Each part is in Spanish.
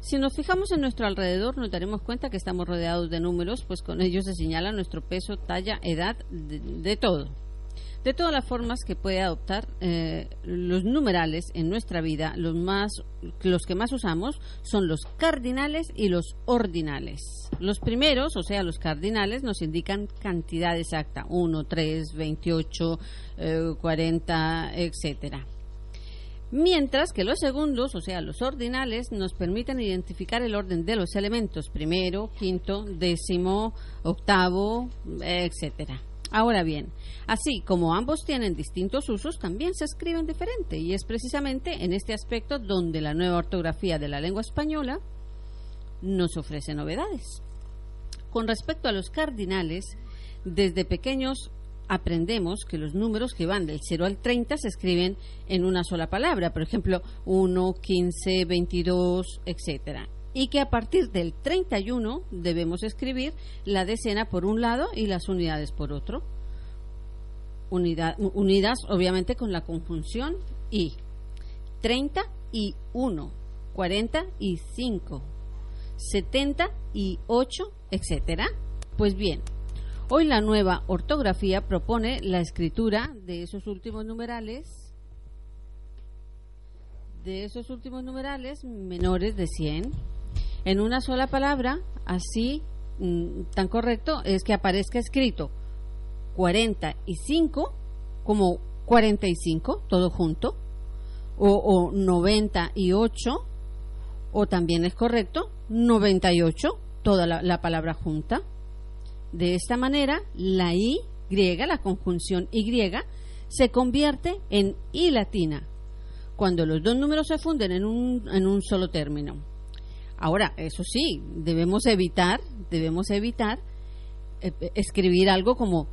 si nos fijamos en nuestro alrededor, nos daremos cuenta que estamos rodeados de números, pues con ellos se señala nuestro peso, talla, edad, de, todo. De todas las formas que puede adoptar eh, los numerales en nuestra vida, los, más, los que más usamos son los cardinales y los ordinales. Los primeros, o sea, los cardinales, nos indican cantidad exacta, 1, 3, 28, 40, etcétera mientras que los segundos, o sea, los ordinales, nos permiten identificar el orden de los elementos, primero, quinto, décimo, octavo, etcétera. Ahora bien, así como ambos tienen distintos usos, también se escriben diferente y es precisamente en este aspecto donde la nueva ortografía de la lengua española nos ofrece novedades. Con respecto a los cardinales, desde pequeños aprendemos que los números que van del 0 al 30 se escriben en una sola palabra, por ejemplo, 1, 15, 22, etcétera. Y que a partir del 31 debemos escribir la decena por un lado y las unidades por otro. unidas obviamente con la conjunción y 30 y 1, 45, 70 y 8, etcétera. Pues bien, Hoy la nueva ortografía propone la escritura de esos últimos numerales de esos últimos numerales menores de 100 en una sola palabra, así mm, tan correcto es que aparezca escrito 45 como 45 todo junto o, o 98 o también es correcto 98 toda la palabra junta de esta manera, la griega, la conjunción Y, se convierte en I latina, cuando los dos números se funden en un, en un solo término. Ahora, eso sí, debemos evitar, debemos evitar eh, escribir algo como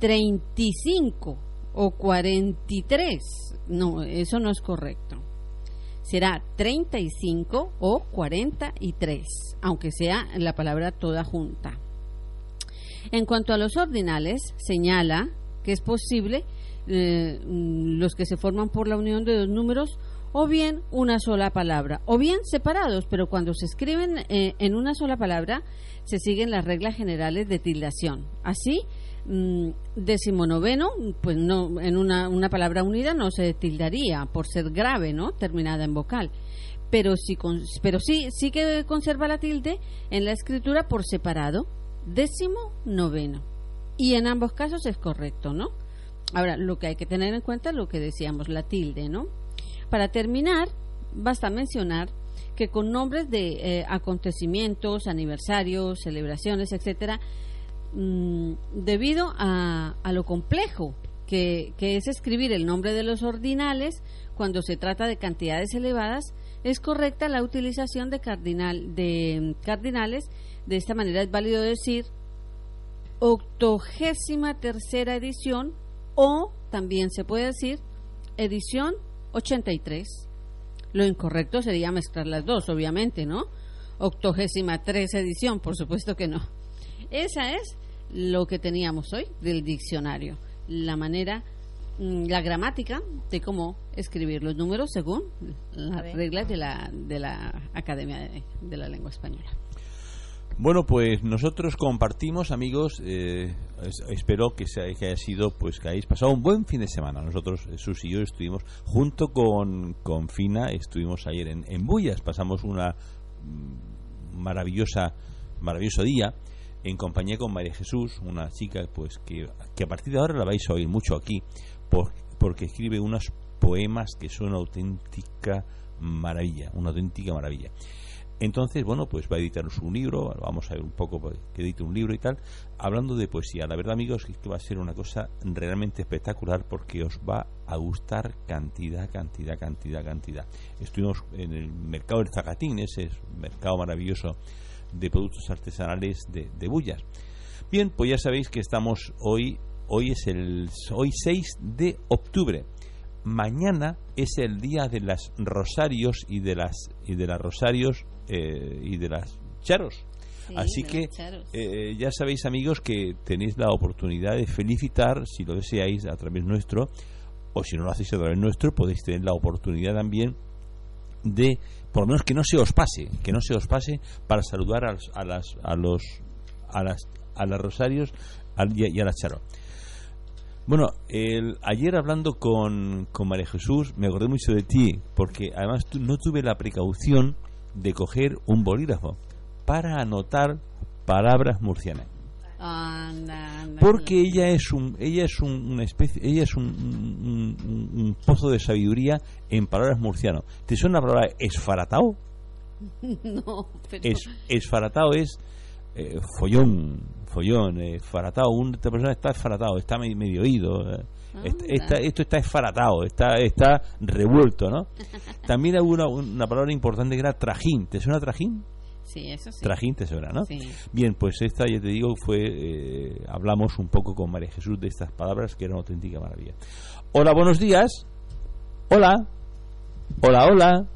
35 o 43. No, eso no es correcto. Será 35 o 43, aunque sea la palabra toda junta. En cuanto a los ordinales, señala que es posible eh, los que se forman por la unión de dos números o bien una sola palabra, o bien separados, pero cuando se escriben eh, en una sola palabra se siguen las reglas generales de tildación. Así, mm, decimonoveno, pues no, en una, una, palabra unida no se tildaría por ser grave, ¿no? Terminada en vocal. Pero sí, pero sí, sí que conserva la tilde en la escritura por separado décimo noveno. Y en ambos casos es correcto, ¿no? Ahora, lo que hay que tener en cuenta es lo que decíamos, la tilde, ¿no? Para terminar, basta mencionar que con nombres de eh, acontecimientos, aniversarios, celebraciones, etcétera, mm, debido a, a, lo complejo que, que, es escribir el nombre de los ordinales cuando se trata de cantidades elevadas, es correcta la utilización de, cardinal, de cardinales de esta manera es válido decir octogésima tercera edición o también se puede decir edición 83. Lo incorrecto sería mezclar las dos, obviamente, ¿no? Octogésima tres edición, por supuesto que no. Esa es lo que teníamos hoy del diccionario, la manera, mm, la gramática de cómo escribir los números según las reglas de la, de la Academia de la Lengua Española. Bueno, pues nosotros compartimos, amigos. Eh, espero que, sea, que haya sido, pues que hayáis pasado un buen fin de semana. Nosotros, Sus y yo, estuvimos junto con, con Fina, estuvimos ayer en, en Bullas. Pasamos una mm, maravillosa, maravilloso día en compañía con María Jesús, una chica, pues que, que a partir de ahora la vais a oír mucho aquí, por, porque escribe unos poemas que son una auténtica maravilla, una auténtica maravilla. Entonces, bueno, pues va a editar un libro, vamos a ver un poco pues, que edite un libro y tal, hablando de poesía. La verdad, amigos, es que va a ser una cosa realmente espectacular porque os va a gustar cantidad, cantidad, cantidad, cantidad. Estuvimos en el mercado del Zacatín, ese mercado maravilloso de productos artesanales de, de Bullas. Bien, pues ya sabéis que estamos hoy, hoy es el hoy 6 de octubre mañana es el día de las rosarios y de las y de las rosarios eh, y de las charos. Así que eh, ya sabéis amigos que tenéis la oportunidad de felicitar, si lo deseáis, a través nuestro, o si no lo hacéis a través nuestro, podéis tener la oportunidad también de, por lo menos que no se os pase, que no se os pase para saludar a, a las a los a las a las rosarios y a las charos. Bueno, el, ayer hablando con, con María Jesús me acordé mucho de ti, porque además no tuve la precaución de coger un bolígrafo para anotar palabras murcianas. porque ella es un ella es una especie ella es un, pozo de sabiduría en palabras murcianas. ¿Te suena la palabra esfaratao? No, es, esfaratao es eh, follón, follón, eh, faratado. esta persona está esfaratado, está medio, oído. Eh. Ah, esto está esfaratado, está, está revuelto, ¿no? También hubo una, palabra importante que era trajín. ¿Te suena trajín? Sí, eso sí. Trajín te suena, ¿no? Bien, pues esta, ya te digo, fue. Eh, hablamos un poco con María Jesús de estas palabras que eran auténtica maravilla. Hola, buenos días. Hola. Hola, hola.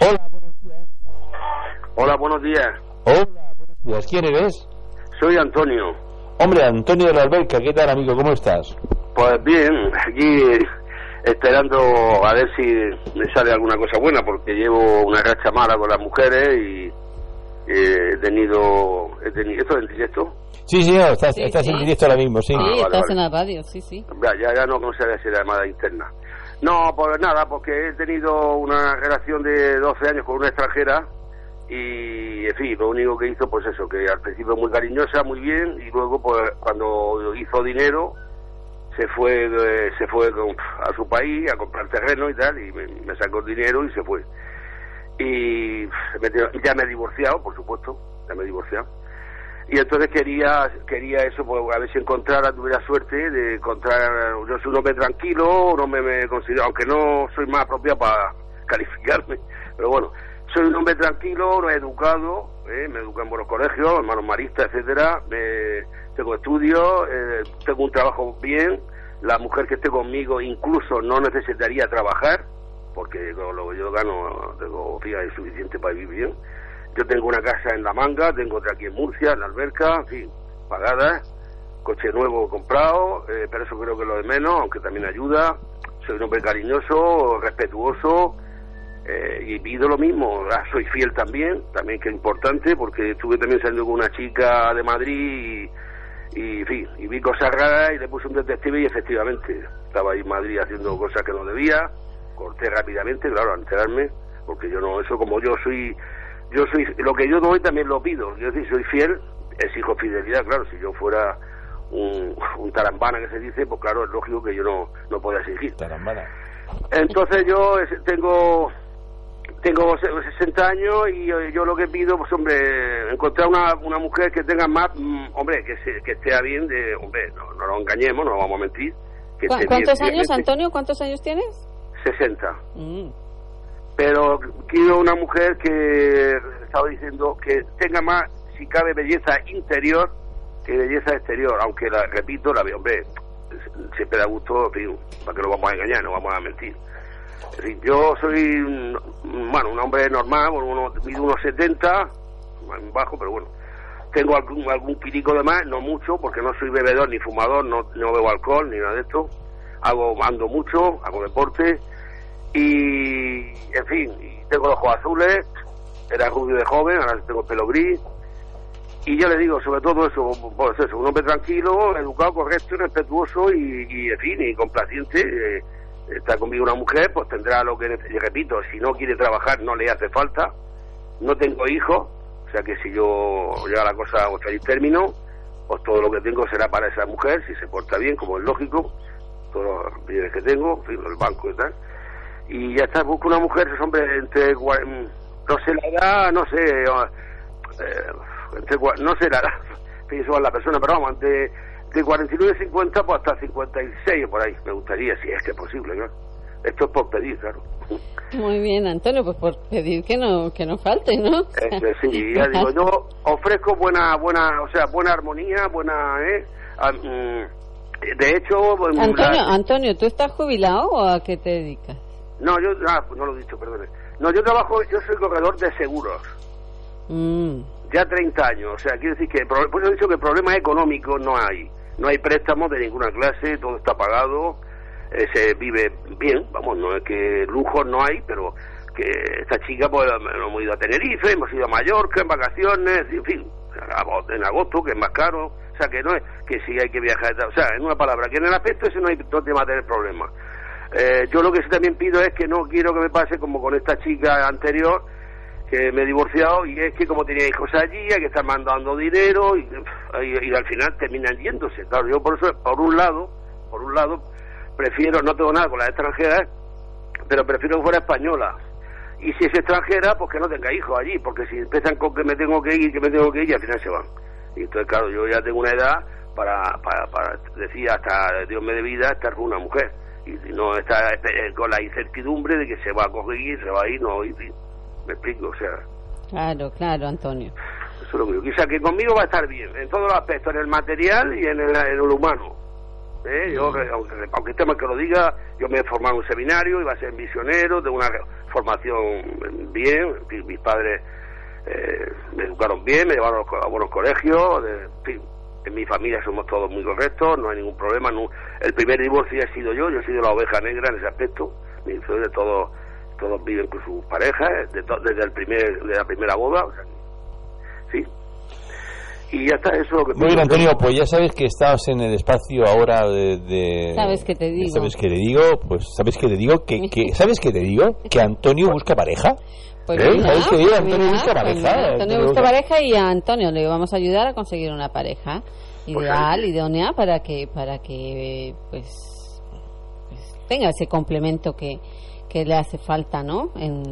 Hola, buenos días. Hola, buenos días. Hola. ¿Quién eres? Soy Antonio. Hombre, Antonio de la Alberca, ¿qué tal, amigo? ¿Cómo estás? Pues bien, aquí esperando a ver si me sale alguna cosa buena, porque llevo una racha mala con las mujeres y he tenido... He tenido ¿Esto es en directo? Sí, sí, estás, en directo ahora mismo, sí. Sí, ah, estás en la radio, sí, sí. Ya, ya no sé si la llamada interna. No, pues nada, porque he tenido una relación de 12 años con una extranjera y en fin lo único que hizo pues eso que al principio muy cariñosa muy bien y luego pues cuando hizo dinero se fue se fue a su país a comprar terreno y tal y me, sacó el dinero y se fue. Y ya me he divorciado por supuesto ya me he divorciado. Y entonces quería quería eso pues a ver si encontrara tuviera suerte de encontrar yo soy un hombre tranquilo no me, me considero aunque no soy más apropiado para calificarme pero bueno soy un hombre tranquilo, educado, ¿eh? me educo en buenos colegios, hermanos maristas, etcétera, tengo estudios, eh, tengo un trabajo bien, la mujer que esté conmigo incluso no necesitaría trabajar, porque lo que yo gano tengo fija suficiente para vivir bien. Yo tengo una casa en La Manga, tengo otra aquí en Murcia, en la alberca, en fin, pagada, coche nuevo comprado, eh, pero eso creo que es lo de menos, aunque también ayuda. Soy un hombre cariñoso, respetuoso, eh, y pido lo mismo, ah, soy fiel también, también que es importante, porque estuve también saliendo con una chica de Madrid y, y, fin, y vi cosas raras y le puse un detective y efectivamente estaba ahí en Madrid haciendo cosas que no debía, corté rápidamente, claro, a enterarme, porque yo no, eso como yo soy, yo soy, lo que yo doy también lo pido, yo sí soy fiel, exijo fidelidad, claro, si yo fuera un, un tarambana que se dice, pues claro, es lógico que yo no, no pueda exigir. Tarambana. Entonces yo tengo tengo 60 años y yo lo que pido, pues hombre, encontrar una, una mujer que tenga más, mm, hombre, que, se, que esté bien, de, hombre, no, no nos engañemos, no vamos a mentir. ¿Cuántos años, Antonio? ¿Cuántos años tienes? 60. Mm. Pero quiero una mujer que, estaba diciendo, que tenga más, si cabe, belleza interior que belleza exterior, aunque, la repito, la hombre, siempre da gusto, para que no vamos a engañar, no vamos a mentir yo soy, bueno, un hombre normal, uno, mido unos 70, bajo, pero bueno. Tengo algún, algún quirico de más, no mucho, porque no soy bebedor ni fumador, no, no bebo alcohol ni nada de esto. Hago, ando mucho, hago deporte y, en fin, tengo los ojos azules, era rubio de joven, ahora tengo el pelo gris. Y yo le digo, sobre todo eso, pues eso, un hombre tranquilo, educado, correcto respetuoso y, y en fin, y complaciente. Eh, está conmigo una mujer, pues tendrá lo que, y repito, si no quiere trabajar no le hace falta. No tengo hijos, o sea que si yo llega la cosa a feliz término, pues todo lo que tengo será para esa mujer, si se porta bien, como es lógico, todos los bienes que tengo, el banco y tal. Y ya está, busco una mujer, hombre, entre no sé la edad, no sé, eh, entre no sé la edad, pienso a la persona, pero vamos, de, de 49 50 pues hasta 56 o por ahí, me gustaría, si es que es posible, claro. Esto es por pedir, claro. Muy bien, Antonio, pues por pedir que no que no falte, ¿no? Este, sí, ya digo, yo ofrezco buena, buena, o sea, buena armonía, buena, ¿eh? Ah, mm, de hecho, pues, Antonio, la- Antonio, ¿tú estás jubilado o a qué te dedicas? no, yo, ah, no lo he dicho, perdone. No, yo trabajo, yo soy corredor de seguros. Mm, ya 30 años. O sea, quiere decir que, por eso he dicho que problemas económicos no hay. No hay préstamos de ninguna clase, todo está pagado, eh, se vive bien, vamos, no es que lujos no hay, pero que esta chica, pues, hemos ido a Tenerife, hemos ido a Mallorca en vacaciones, en fin, en agosto, que es más caro, o sea, que no es que sí hay que viajar, o sea, en una palabra, que en el aspecto ese no hay no te va a tener problemas. Eh, yo lo que sí también pido es que no quiero que me pase como con esta chica anterior, que me he divorciado y es que como tenía hijos allí hay que estar mandando dinero y, y- y al final terminan yéndose. Claro yo por eso por un lado por un lado prefiero no tengo nada con las extranjeras pero prefiero que fuera española. Y si es extranjera pues que no tenga hijos allí porque si empiezan con que me tengo que ir que me tengo que ir y al final se van. Y entonces claro yo ya tengo una edad para para, para decir hasta Dios me dé vida estar con una mujer. Y no está eh, con la incertidumbre de que se va a conseguir se va a ir no y- y- me explico o sea claro, claro, Antonio. eso es lo que yo quizá que conmigo va a estar bien en todos los aspectos en el material y en el, en lo humano ¿Eh? yo aunque, aunque esté mal que lo diga yo me he formado en un seminario iba a ser misionero tengo una formación bien en fin, mis padres eh, me educaron bien me llevaron a buenos colegios de- en fin en mi familia somos todos muy correctos no hay ningún problema no- el primer divorcio he sido yo yo he sido la oveja negra en ese aspecto mi de todos todos viven con sus parejas de desde el primer de la primera boda o sea, sí y ya está eso es lo que Muy bien, Antonio, pues ya sabes que estás en el espacio ahora de... de- ¿Sabes qué te digo? ¿Sabes qué te digo? Pues ¿sabes qué te digo? Que, que- ¿Sabes qué te digo? Que Antonio busca pareja. Pues ¿Eh? mira, ¿Sabes qué digo? pues Antonio mira, busca pues pareja. Antonio busca pareja y a Antonio le vamos a ayudar a conseguir una pareja ideal, idónea para que para que pues, pues, tenga ese complemento que, que le hace falta, ¿no? En,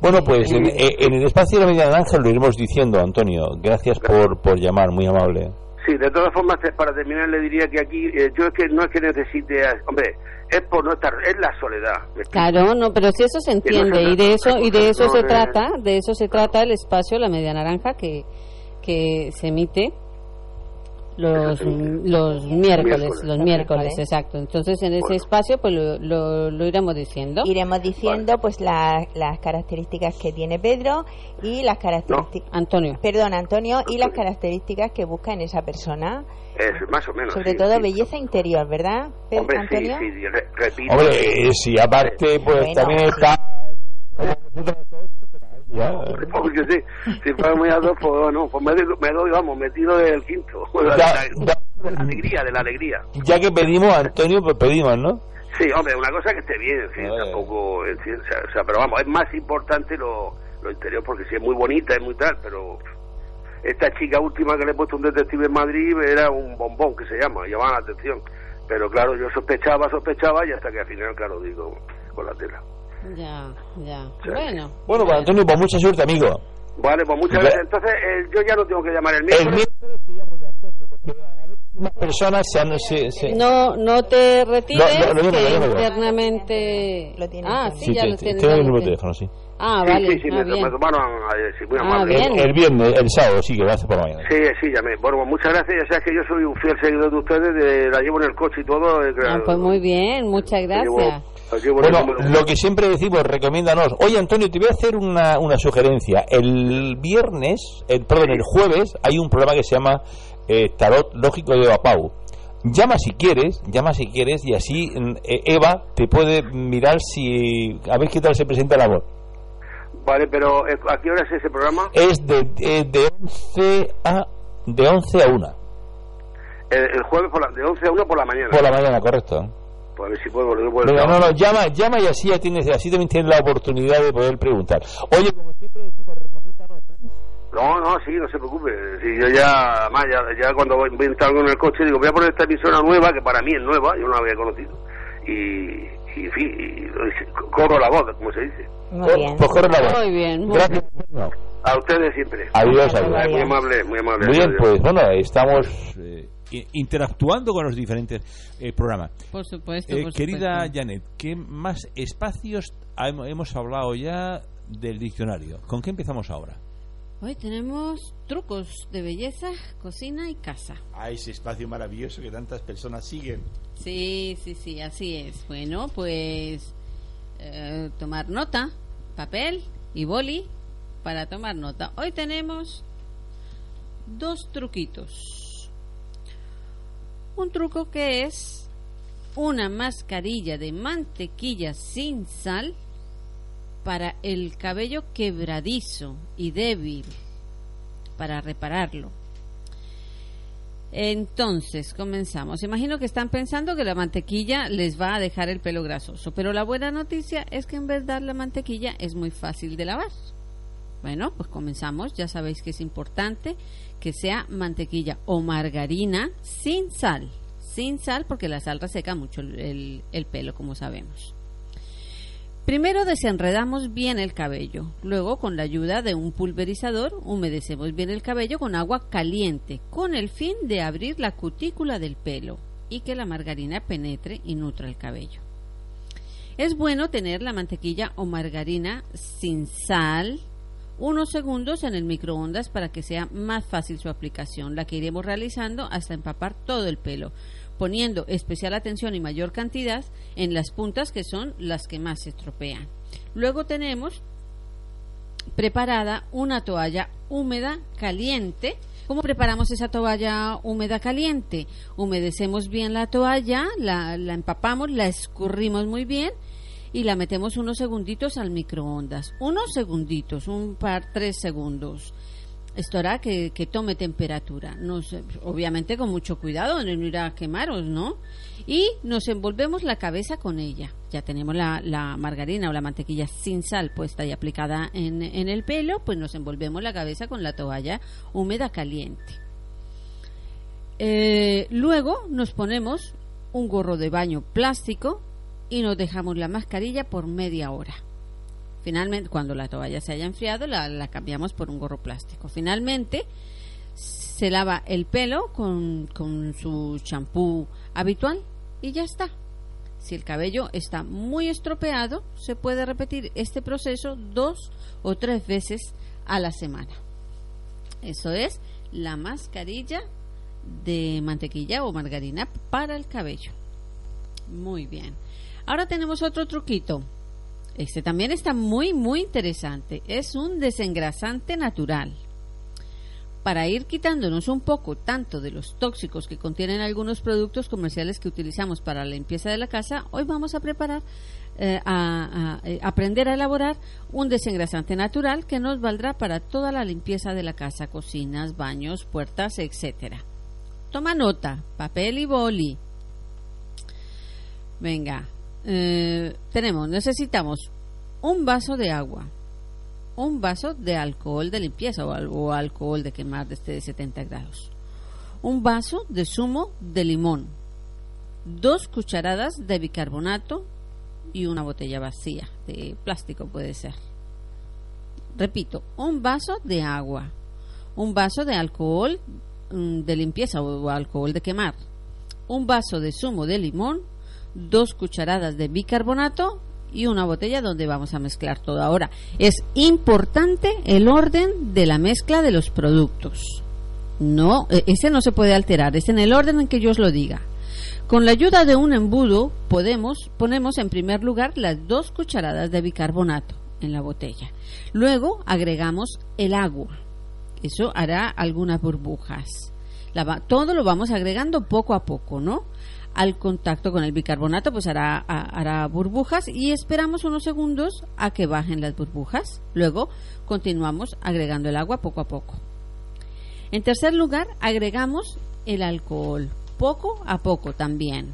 Bueno, pues en, en- eh, en el espacio de la media naranja lo iremos diciendo, Antonio. Gracias por, por llamar, muy amable. Sí, de todas formas, para terminar le diría que aquí, eh, yo es que no es que necesite, a- hombre, es por no estar, es la soledad. Claro, no, pero si eso se entiende y de eso y de eso No, se trata, de eso se trata el espacio La Media Naranja que que se emite los los miércoles, Miércoles. los miércoles, miércoles. exacto. Entonces en ese Bueno. espacio pues lo, lo, lo iremos diciendo. Iremos diciendo pues la- las características que tiene Pedro y las características... Antonio. Perdón, Antonio, y las características que busca en esa persona. Es más o menos. Sobre sí, todo sí. belleza interior, ¿verdad, Pedro, Hombre, sí, Antonio? sí, re- repito. Hombre, eh, si aparte, pues Bueno, también sí. está... Ya. Porque sí, si fuera muy alto, pues bueno, pues me, doy- me doy, vamos, me tiro del quinto. De la, Ya, de la alegría, de la alegría. Ya que pedimos, Antonio, pues pedimos, ¿no? Sí, hombre, una cosa que esté bien, en fin, tampoco, en fin, o sea, o sea, pero vamos, es más importante lo, lo interior, porque sí es muy bonita, es muy tal, pero esta chica última que le he puesto un detective en Madrid era un bombón que se llama, llamaba la atención. Pero claro, yo sospechaba, sospechaba y hasta que al final, claro, digo, con la tela. Ya, ya. Sí. Bueno. Bueno, pues Antonio, pues mucha suerte, amigo. Vale, pues muchas gracias. Entonces, eh, yo ya no tengo que llamar el El miércoles. miércoles si más personas se han... Se, se- No, no te retires, No, no, mismo, que internamente... Lo tienes ah, sí, Sí, ya te- lo te- tienes. tengo el número de teléfono, sí. Ah, Sí, vale. sí, sí, ah, me, bien. me tomaron ayer, sí, muy Ah, amable. bien. El, el viernes, el sábado, sí, que va a ser por la mañana. Sí, sí, llamé. Bueno, muchas gracias. Ya sabes que yo soy un fiel seguidor de ustedes, de, la llevo en el coche y todo. eh, Ah, pues muy bien, muchas la gracias. la Bueno, lo que siempre decimos, recomiéndanos. Oye, Antonio, te voy a hacer una, una sugerencia. El viernes, el, perdón, el jueves, hay un programa que se llama eh, Tarot Lógico de Bapau. Llama si quieres, llama si quieres, y así mm, eh, Eva te puede mirar si. a ver qué tal se presenta el amor. Vale, pero eh, ¿a qué hora es ese programa? Es de, de, de 11 a. de 11 a 1. El, el jueves por la, de 11 a 1 por la mañana. Por la mañana, correcto. Pues a ver si puedo volver por el Venga, no, no, llama, llama y así ya tienes, así también tienes la oportunidad de poder preguntar. Oye, como siempre decimos, recomiéndanos, ¿eh? No, no, sí, no se preocupe. Si yo ya, además, ya, ya cuando voy, voy en el coche, digo, voy a poner esta emisora nueva, que para mí es nueva, yo no la había conocido. Y, y en fin, y corro la voz, como se dice. Muy bien. Pues. Muy bien, muy Gracias. A ustedes siempre. Adiós, Adiós. adiós. Muy amable, muy amable. Muy bien, Adiós. pues bueno, estamos eh, interactuando con los diferentes eh, programas. Por supuesto, Eh, por querida supuesto. Janet, ¿qué más espacios hem- hemos hablado ya del diccionario? ¿Con qué empezamos ahora? Hoy tenemos trucos de belleza, cocina y casa. a ese espacio maravilloso que tantas personas siguen. Sí, sí, sí, así es. Bueno, pues eh, tomar nota, papel y boli para tomar nota. Hoy tenemos dos truquitos. Un truco que es una mascarilla de mantequilla sin sal para el cabello quebradizo y débil, para repararlo. Entonces, comenzamos. Imagino que están pensando que la mantequilla les va a dejar el pelo grasoso, pero la buena noticia es que en verdad la mantequilla es muy fácil de lavar. Bueno, pues comenzamos. Ya sabéis que es importante que sea mantequilla o margarina sin sal. Sin sal porque la sal reseca mucho el, el- el pelo, como sabemos. Primero desenredamos bien el cabello. Luego, con la ayuda de un pulverizador, humedecemos bien el cabello con agua caliente, con el fin de abrir la cutícula del pelo y que la margarina penetre y nutra el cabello. Es bueno tener la mantequilla o margarina sin sal unos segundos en el microondas para que sea más fácil su aplicación, la que iremos realizando hasta empapar todo el pelo, poniendo especial atención y mayor cantidad en las puntas que son las que más se estropean. Luego tenemos preparada una toalla húmeda caliente. ¿Cómo preparamos esa toalla húmeda caliente? Humedecemos bien la toalla, la, la empapamos, la escurrimos muy bien y la metemos unos segunditos al microondas. Unos segunditos, un par, tres segundos. Esto hará que, tome temperatura. Nos, obviamente con mucho cuidado, no ir a quemaros, ¿no? Y nos envolvemos la cabeza con ella. Ya tenemos la, margarina o la mantequilla sin sal puesta y aplicada en, en el pelo, pues nos envolvemos la cabeza con la toalla húmeda caliente. Eh, luego nos ponemos un gorro de baño plástico y nos dejamos la mascarilla por media hora. Finalmente, cuando la toalla se haya enfriado, la, la cambiamos por un gorro plástico. Finalmente, se lava el pelo con, con su champú habitual y ya está. Si el cabello está muy estropeado, se puede repetir este proceso dos o tres veces a la semana. Eso es la mascarilla de mantequilla o margarina para el cabello. Muy bien. Ahora tenemos otro truquito. Este también está muy, muy interesante. Es un desengrasante natural. Para ir quitándonos un poco tanto de los tóxicos que contienen algunos productos comerciales que utilizamos para la limpieza de la casa, hoy vamos a preparar, eh, a, eh, aprender a elaborar un desengrasante natural que nos valdrá para toda la limpieza de la casa, cocinas, baños, puertas, etcétera. Toma nota, papel y boli. Venga, eh, tenemos, necesitamos un vaso de agua, un vaso de alcohol de limpieza o, al- o alcohol de quemar de este de 70 grados, un vaso de zumo de limón, dos cucharadas de bicarbonato y una botella vacía de plástico puede ser. Repito, un vaso de agua, un vaso de alcohol mm, de limpieza o alcohol de quemar, un vaso de zumo de limón, dos cucharadas de bicarbonato y una botella donde vamos a mezclar todo. Ahora, es importante el orden de la mezcla de los productos. No, e- ese no se puede alterar, es en el orden en que yo os lo diga. Con la ayuda de un embudo podemos ponemos en primer lugar las dos cucharadas de bicarbonato en la botella. Luego agregamos el agua. Eso hará algunas burbujas. La va- todo lo vamos agregando poco a poco, ¿no? Al contacto con el bicarbonato, pues hará, ha- hará burbujas y esperamos unos segundos a que bajen las burbujas. Luego continuamos agregando el agua poco a poco. En tercer lugar, agregamos el alcohol, poco a poco también.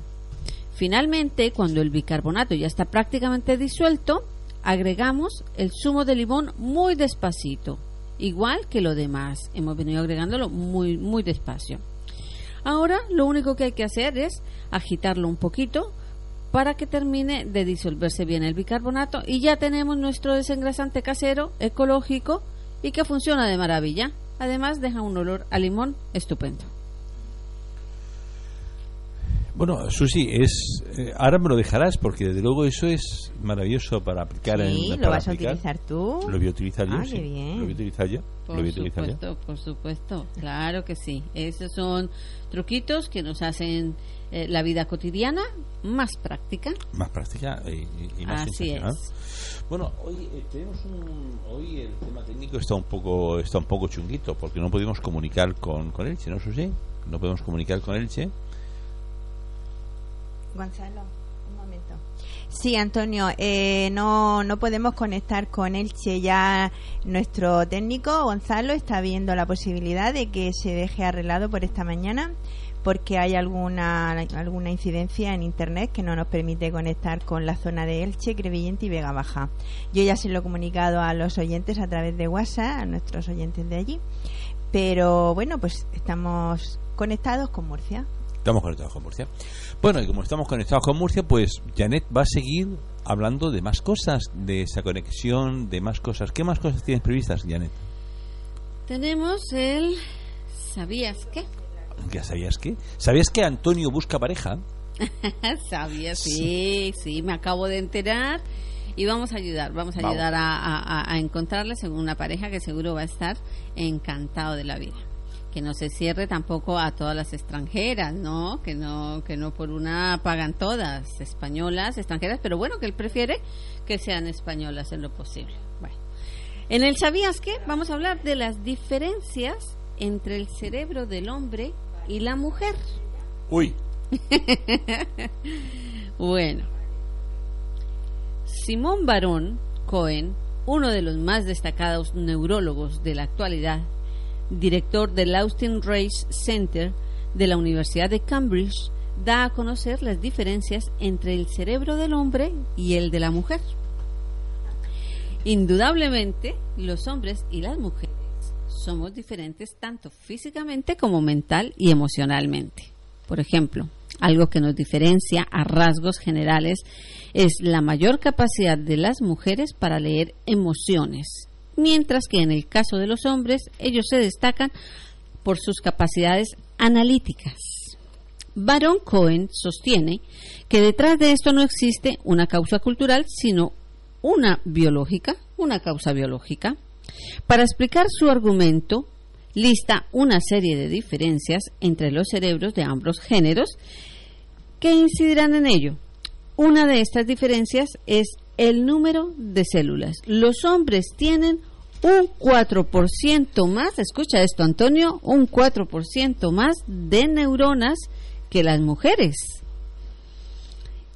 Finalmente, cuando el bicarbonato ya está prácticamente disuelto, agregamos el zumo de limón muy despacito, igual que lo demás. Hemos venido agregándolo muy, muy despacio. Ahora lo único que hay que hacer es agitarlo un poquito para que termine de disolverse bien el bicarbonato y ya tenemos nuestro desengrasante casero ecológico y que funciona de maravilla. Además deja un olor a limón estupendo. Bueno, Susi, es, eh, ahora me lo dejarás porque desde luego eso es maravilloso para aplicar en Sí, para ¿lo vas a aplicar. utilizar tú? Lo voy a utilizar yo, Ah, sí. qué bien. Lo voy a utilizar yo. Por lo voy a utilizar yo. supuesto, por supuesto, claro que sí. Esos son truquitos que nos hacen eh, la vida cotidiana más práctica. Más práctica y, y- y más Así es. Bueno, hoy eh, tenemos un, hoy el tema técnico está un poco está un poco chunguito porque no pudimos comunicar con, con Elche, ¿no, Susi? No podemos comunicar con Elche. Gonzalo, un momento. Sí, Antonio, eh, no, no podemos conectar con Elche. Ya nuestro técnico, Gonzalo, está viendo la posibilidad de que se deje arreglado por esta mañana porque hay alguna, alguna incidencia en Internet que no nos permite conectar con la zona de Elche, Crevillente y Vega Baja. Yo ya se lo he comunicado a los oyentes a través de WhatsApp, a nuestros oyentes de allí. Pero bueno, pues estamos conectados con Murcia. Estamos conectados con Murcia. Bueno, y como estamos conectados con Murcia, pues Janet va a seguir hablando de más cosas, de esa conexión, de más cosas. ¿Qué más cosas tienes previstas, Janet? Tenemos el ¿Sabías qué? ¿Ya sabías qué? ¿Sabías que Antonio busca pareja? ¿Sabías? Sí, sí, me acabo de enterar. Y vamos a ayudar, vamos a Vamos. ayudar a, a, a una pareja que seguro va a estar encantado de la vida. Que no se cierre tampoco a todas las extranjeras, ¿no? Que no, que no por una pagan todas, españolas, extranjeras, pero bueno, que él prefiere que sean españolas en lo posible. Bueno, en el ¿Sabías qué? Vamos a hablar de las diferencias entre el cerebro del hombre y la mujer. Uy, Bueno, Simón Barón Cohen, uno de los más destacados neurólogos de la actualidad, director del Austin Race Center de la Universidad de Cambridge, da a conocer las diferencias entre el cerebro del hombre y el de la mujer. Indudablemente, los hombres y las mujeres somos diferentes tanto físicamente como mental y emocionalmente. Por ejemplo, algo que nos diferencia a rasgos generales es la mayor capacidad de las mujeres para leer emociones, mientras que en el caso de los hombres ellos se destacan por sus capacidades analíticas. Baron Cohen sostiene que detrás de esto no existe una causa cultural, sino una biológica, una causa biológica. Para explicar su argumento, lista una serie de diferencias entre los cerebros de ambos géneros que incidirán en ello. Una de estas diferencias es el número de células. Los hombres tienen un 4% más, escucha esto Antonio, un 4% más de neuronas que las mujeres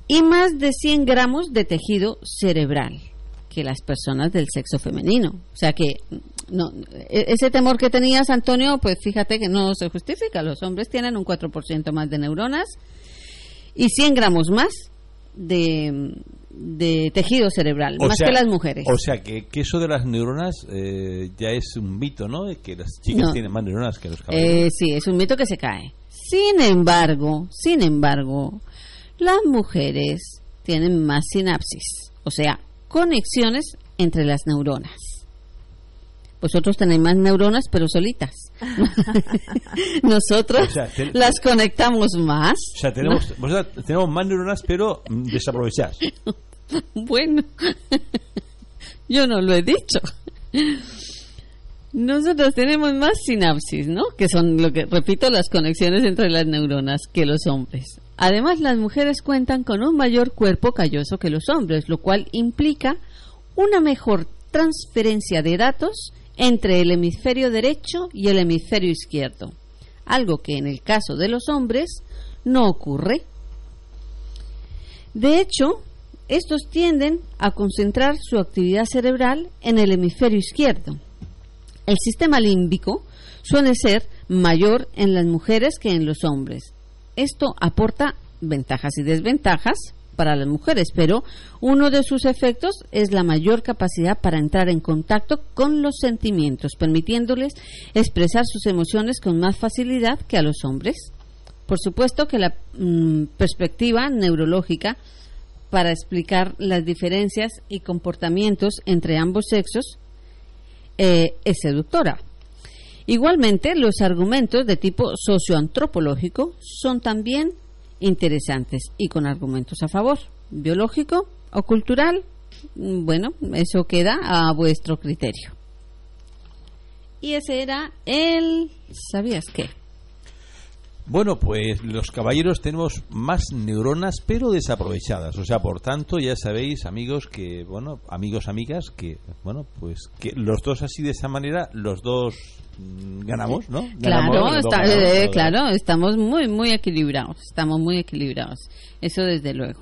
y más de 100 gramos de tejido cerebral que las personas del sexo femenino. O sea que no, e- ese temor que tenías, Antonio, pues fíjate que no se justifica. Los hombres tienen un 4% más de neuronas y 100 gramos más de, de tejido cerebral, o más sea- que las mujeres. O sea, que, que eso de las neuronas eh, ya es un mito, ¿no? De que las chicas No. tienen más neuronas que los caballeros. Eh, sí, es un mito que se cae. Sin embargo, sin embargo, las mujeres tienen más sinapsis, o sea, conexiones entre las neuronas. Vosotros tenéis más neuronas, pero solitas. Nosotros O sea, te- las conectamos más. o sea, tenemos, vosotras tenemos más neuronas, pero mm, desaprovechadas. Bueno, yo no lo he dicho. Nosotros tenemos más sinapsis, ¿no? Que son, lo que repito, las conexiones entre las neuronas que los hombres. Además, las mujeres cuentan con un mayor cuerpo calloso que los hombres, lo cual implica una mejor transferencia de datos entre el hemisferio derecho y el hemisferio izquierdo, algo que en el caso de los hombres no ocurre. De hecho, estos tienden a concentrar su actividad cerebral en el hemisferio izquierdo. El sistema límbico suele ser mayor en las mujeres que en los hombres. Esto aporta ventajas y desventajas para las mujeres, pero uno de sus efectos es la mayor capacidad para entrar en contacto con los sentimientos, permitiéndoles expresar sus emociones con más facilidad que a los hombres. Por supuesto que la mm, perspectiva neurológica para explicar las diferencias y comportamientos entre ambos sexos eh, es seductora. Igualmente, los argumentos de tipo socioantropológico son también interesantes y con argumentos a favor. Biológico o cultural, mm, bueno, eso queda a vuestro criterio. Y ese era el... ¿Sabías qué? Bueno, pues los caballeros tenemos más neuronas pero desaprovechadas. O sea, por tanto, ya sabéis, amigos, que, bueno, amigos, amigas, que, bueno, pues que los dos así de esa manera, los dos mm, ganamos, ¿no? Ganamos, Claro, está- ganamos, eh, claro, estamos muy, muy equilibrados. Estamos muy equilibrados. Eso desde luego.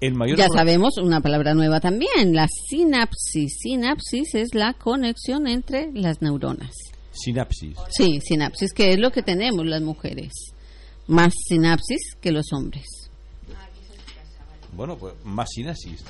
El mayor Ya sabemos una palabra nueva también, la sinapsis. Sinapsis es la conexión entre las neuronas. Sinapsis. Sí, sinapsis, que es lo que tenemos las mujeres. Más sinapsis que los hombres. Bueno, pues más sinapsis.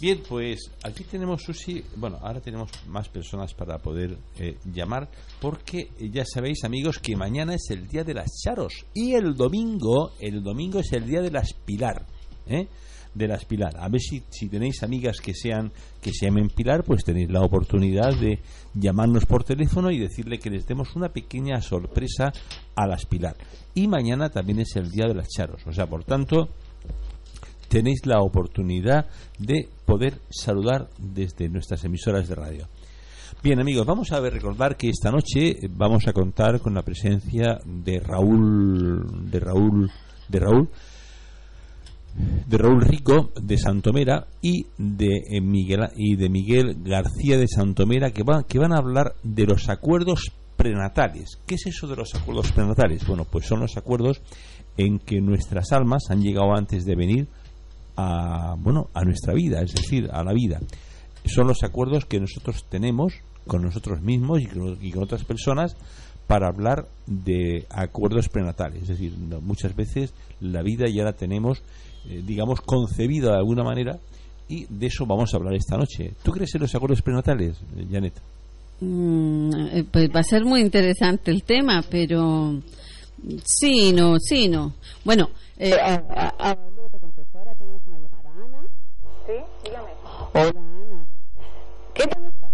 Bien, pues aquí tenemos Susi. Bueno, ahora tenemos más personas para poder eh, llamar, porque ya sabéis, amigos, que mañana es el día de las charos y el domingo, el domingo es el día de las pilar, ¿eh? De las pilar. A ver si, si tenéis amigas que sean que se llamen pilar, pues tenéis la oportunidad de llamarnos por teléfono y decirle que les demos una pequeña sorpresa a las pilar. Y mañana también es el día de las charos, o sea, por tanto tenéis la oportunidad de poder saludar desde nuestras emisoras de radio. Bien amigos, vamos a ver, recordar que esta noche vamos a contar con la presencia de Raúl, de Raúl, de Raúl, de Raúl Rico de Santomera y de eh, Miguel y de Miguel García de Santomera que van que van a hablar de los acuerdos prenatales. ¿Qué es eso de los acuerdos prenatales? Bueno, pues son los acuerdos en que nuestras almas han llegado antes de venir a bueno a nuestra vida, es decir, a la vida. Son los acuerdos que nosotros tenemos con nosotros mismos y con, y con otras personas para hablar de acuerdos prenatales. Es decir, no- muchas veces la vida ya la tenemos, eh, digamos, concebida de alguna manera y de eso vamos a hablar esta noche. ¿Tú crees en los acuerdos prenatales, Janet? Mm, eh, pues va a ser muy interesante el tema, pero sí, no, sí, no. Bueno, eh, a- a- a- Sí, dígame. Hola Ana. ¿Qué tal estás?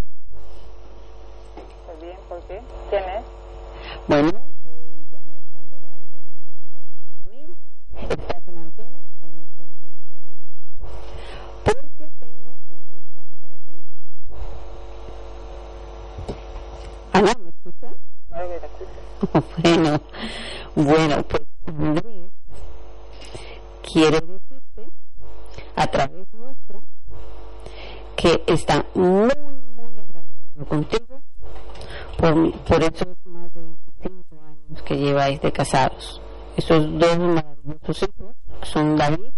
Pues bien, ¿por qué? ¿Quién es? Bueno, soy Janet Sandoval de 2000. Estás en antena en este momento, Ana. Porque tengo un mensaje para ti. Ana, ¿me escuchas? Claro que te escucho. Bueno, bueno, pues Andrés quiere decirte a través nuestra que está muy, muy agradecido contigo por, por esos más de 25 años que lleváis de casados. Esos dos maravillosos hijos son David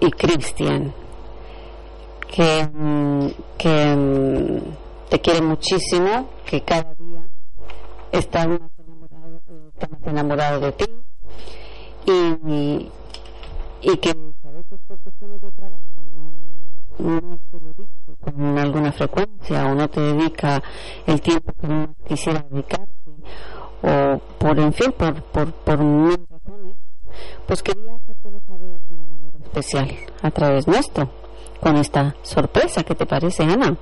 y Cristian, que, mm, que mm, te quiere muchísimo, que cada día está más enamorado, eh, enamorado de ti y, y que a veces por cuestiones de trabajo no, se lo dice con alguna frecuencia o no te dedica el tiempo que quisiera dedicarte o por en fin por por, por mil razones pues quería hacértelo saber de una manera especial a través nuestro con esta sorpresa ¿qué te parece Ana?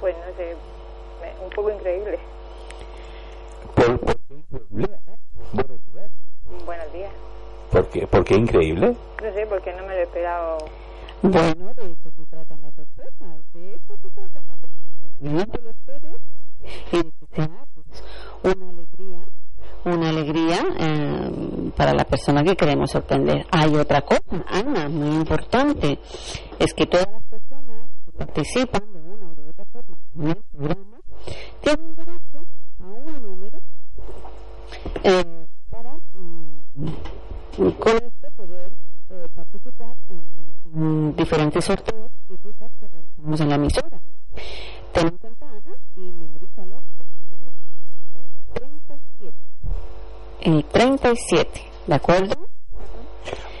Pues no sé, un poco increíble. Buenos días. ¿Por qué? ¿Por qué increíble? No sé, porque no me lo he esperado. Bueno, de eso se trata la sorpresa, de eso se trata la sorpresa. Que no te lo esperes y de que sea pues, una alegría, una alegría eh, para la persona que queremos sorprender. Hay otra cosa, Ana, muy importante, es que todas las personas que participan de una o de otra forma en el programa tienen derecho a un número eh, para mm, con esto poder eh, participar en, en diferentes sorteos que realizamos en la emisora. El 37. El 37, ¿de acuerdo?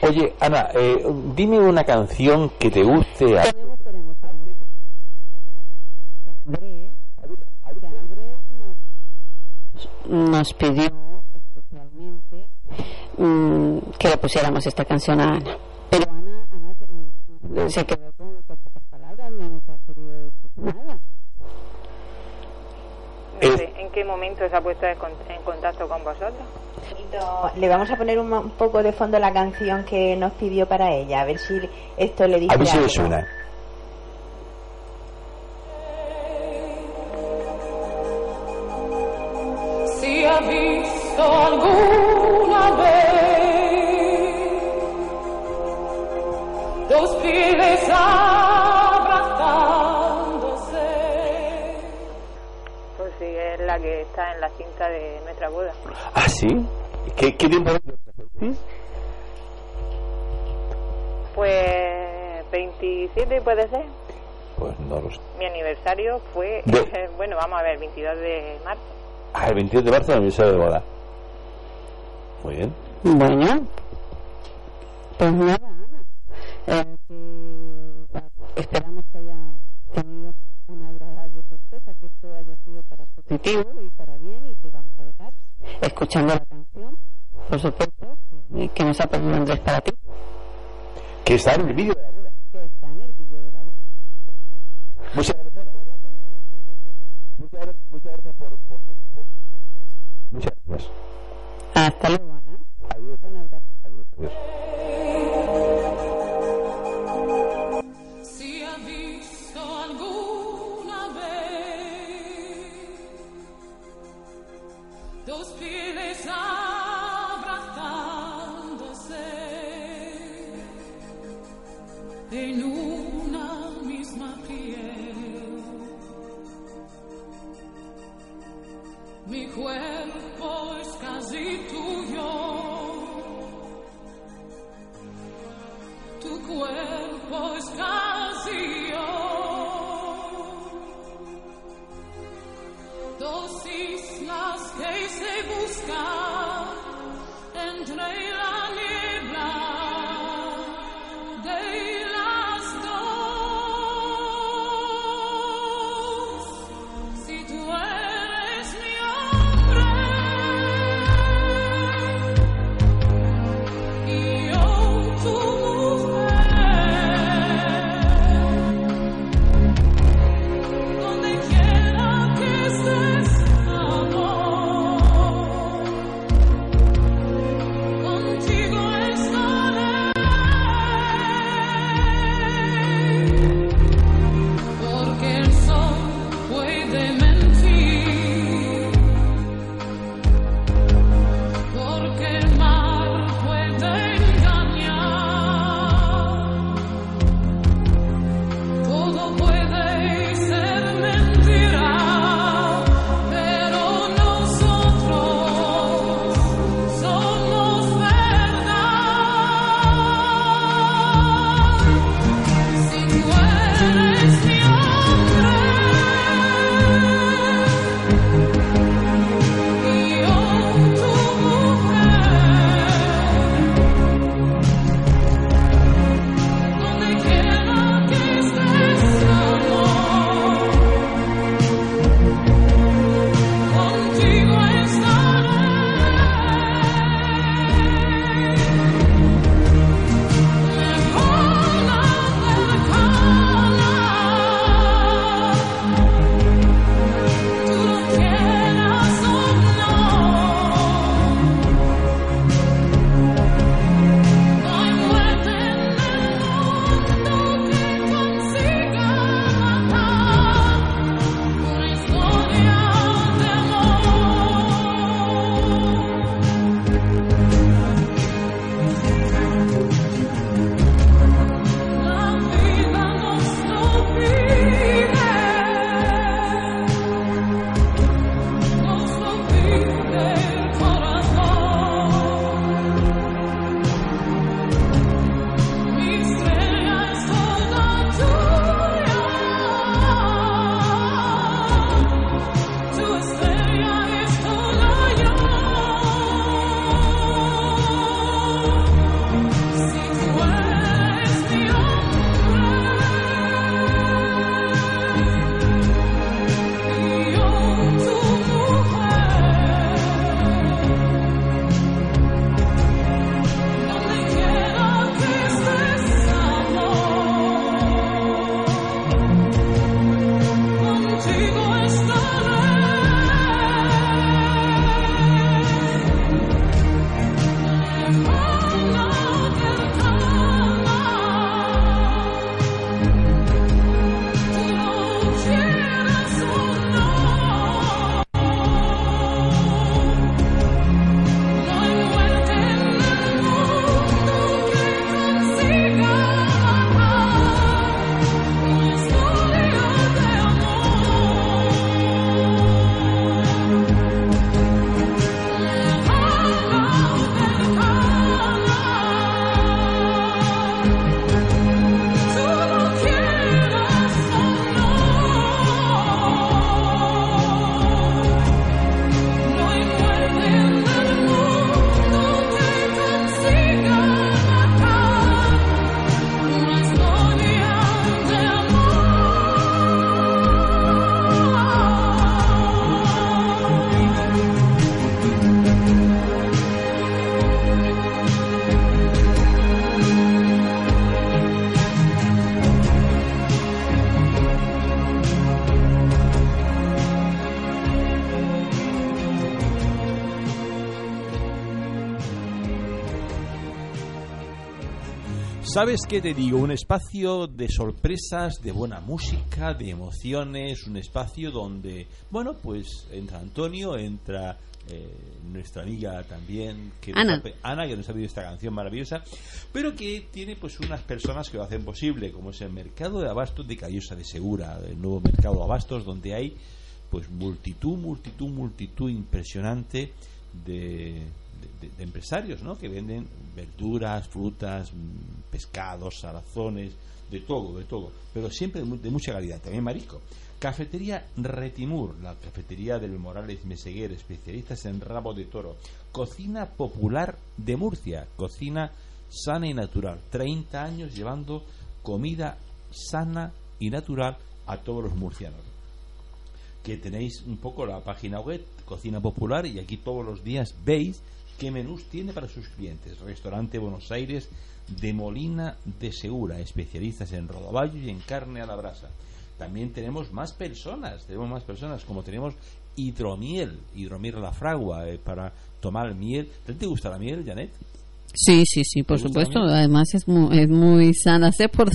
Oye, Ana, eh, dime una canción que te guste. A... Nos, pidió especialmente mm, que le pusiéramos esta canción a Ana. Pero Ana, Ana se quedó con pocas palabras, no nos ha querido decir nada. No sé, ¿En qué momento se ha puesto en con- en contacto con vosotros? Le vamos a poner un, poco de fondo la canción que nos pidió para ella, a ver si esto le dice A ver si le algo. suena. Si ha visto alguna vez dos es que está en la cinta de nuestra boda. ¿Ah, sí? ¿Qué, qué tiempo Pues 27 puede ser. Pues no lo sé. Mi aniversario fue, De- bueno, vamos a ver, 22 de marzo. Ah, el 22 de marzo, el aniversario de boda. Muy bien. Bueno, pues nada, Ana. Eh, que, esperamos que haya tenido una agradable sorpresa, que esto haya sido para positivo y para bien y que vamos a dejar escuchando la canción, por supuesto, que- que nos ha pedido Andrés para ti. Que está en el vídeo de la boda. Que está en el vídeo de la voz. Muchas gracias. Muchas gracias, muchas gracias por, por- por- Muchas gracias. Hasta luego, ¿Sabes qué te digo? Un espacio de sorpresas, de buena música, de emociones, un espacio donde, bueno, pues entra Antonio, entra eh, nuestra amiga también, que nos Ana. ha Ana, que nos ha pedido esta canción maravillosa, pero que tiene pues unas personas que lo hacen posible, como es el mercado de abastos de Callosa de Segura, el nuevo mercado de abastos donde hay pues multitud, multitud, multitud impresionante de, de- empresarios, ¿no? Que venden verduras, frutas, mm, pescados, salazones, de todo, de todo, pero siempre de mucha calidad, también marisco. Cafetería Retimur, la cafetería del Morales Meseguer, especialistas en rabo de toro. Cocina popular de Murcia, cocina sana y natural. 30 años llevando comida sana y natural a todos los murcianos que tenéis un poco la página web Cocina Popular y aquí todos los días veis qué menús tiene para sus clientes. Restaurante Buenos Aires de Molina de Segura, especialistas en rodaballo y en carne a la brasa. También tenemos más personas, tenemos más personas, como tenemos hidromiel, hidromiel a la fragua eh, para tomar miel. ¿Te gusta la miel, Janet? Sí, sí, sí, por ¿Te gusta supuesto. Además es muy, es muy sana. Sé por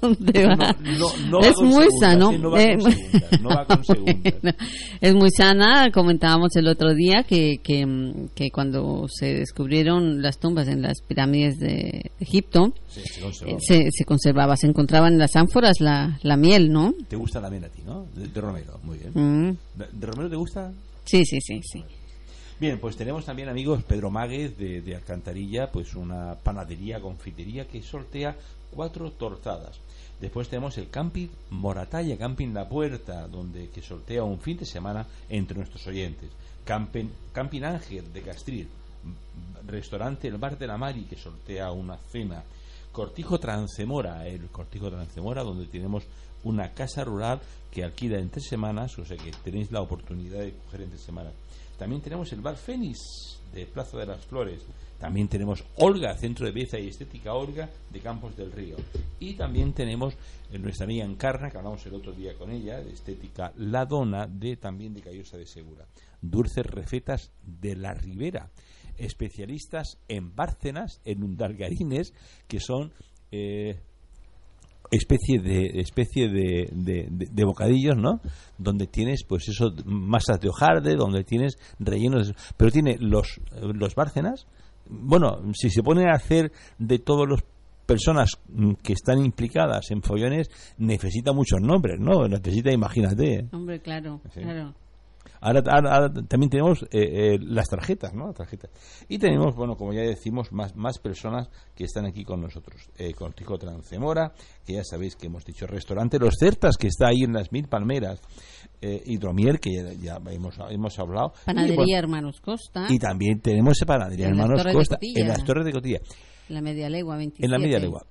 dónde va. No, no, no va es con muy sano. va Eh, va es muy sana. Comentábamos el otro día que, que, mm, que cuando se descubrieron las tumbas en las pirámides de, Egipto, Sí, se eh, conserva. se, se conservaba, se encontraba en las ánforas la, la miel, ¿no? ¿Te gusta la miel a ti, no? De, de Romero, muy bien. Mm. ¿De, de Romero te gusta? Sí, sí, sí, sí. Bien, pues tenemos también amigos Pedro Máguez de, Alcantarilla, pues una panadería, confitería que sortea cuatro tortadas. Después tenemos el Camping Moratalla, Camping La Puerta, donde que sortea un fin de semana entre nuestros oyentes. Camping, Camping Ángel de Castril, restaurante El Bar de la Mari que sortea una cena. Cortijo Transcemora, el Cortijo Transcemora, donde tenemos una casa rural que alquila en tres semanas, o sea que tenéis la oportunidad de coger en tres semanas. También tenemos el Bar Fénix de Plaza de las Flores. También tenemos Olga, Centro de Belleza y Estética Olga de Campos del Río. Y también tenemos eh, nuestra amiga Encarna, que hablamos el otro día con ella, de Estética La Dona, de, también de Callosa de Segura. Dulces Recetas de la Ribera. Especialistas en bárcenas, en undalgarines, que son... eh, especie de especie de, de- de- de bocadillos no donde tienes pues eso masas de hojarde donde tienes rellenos de- pero tiene los los bárcenas bueno si se pone a hacer de todos los personas mm, que están implicadas en follones necesita muchos nombres no necesita imagínate ¿eh? Hombre, claro, Sí. claro. Ahora, ahora- ahora también tenemos eh, eh, las tarjetas, ¿no? Las tarjetas. Y tenemos, bueno, como ya decimos, más, más personas que están aquí con nosotros. Eh, Cortijo Transcemora, que ya sabéis que hemos dicho, restaurante Los Certas, que está ahí en las Mil Palmeras. Eh, Hidromiel, que ya, ya hemos, hemos hablado. Y, Panadería bueno, Hermanos Costa, y también tenemos panadería En Hermanos Costa, en las Torres de Cotilla, la media legua 27. en la media legua.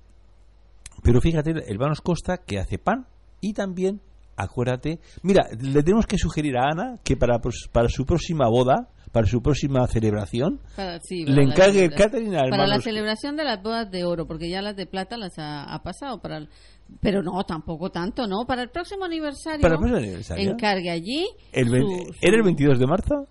Pero fíjate, Hermanos Costa que hace pan y también, acuérdate, mira, le tenemos que sugerir a Ana que para, pues, para su próxima boda, para su próxima celebración, Para- sí, le para encargue el catering Para la celebración de las bodas de oro, porque ya las de plata las ha, ha pasado. para el- Pero no, tampoco tanto, ¿no? Para el próximo aniversario. Para el próximo aniversario. Encargue allí. El ve- su- su- ¿Era el 22 de marzo?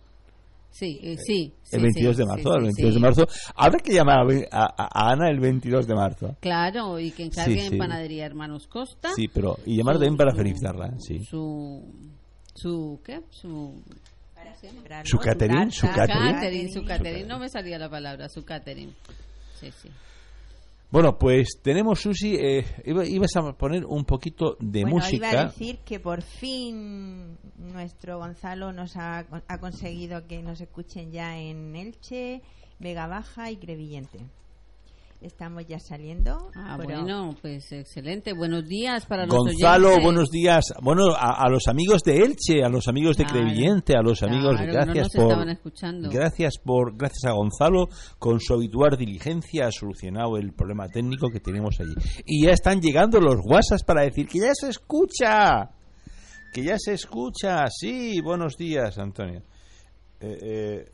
Sí, eh, sí. El sí, 22 sí, de marzo, sí, el sí, 22 sí. de marzo. Habrá que llamar a, a- a Ana el 22 de marzo. Claro, y que encargue Sí, en sí. Panadería Hermanos Costa. Sí, pero y llamar Su- también para felicitarla, sí. Su. Su. ¿Qué? Su. Su catering, su catering, su catering. No me salía la palabra, su catering. Sí, sí. Bueno, pues tenemos Susi, eh, iba- ibas a poner un poquito de bueno, música. iba a decir que por fin nuestro Gonzalo nos ha, ha conseguido que nos escuchen ya en Elche, Vega Baja y Crevillente. Estamos ya saliendo. Ah, pero- bueno, pues excelente. Buenos días para los Gonzalo, oyentes. buenos días. Bueno, a, a los amigos de Elche, a los amigos de Claro. Crevillente, a los amigos, Claro, gracias por escuchando. gracias por gracias a Gonzalo con su habitual diligencia ha solucionado el problema técnico que tenemos allí. Y ya están llegando los WhatsApp para decir que ya se escucha. Que ya se escucha. Sí, buenos días, Antonio. Eh, eh,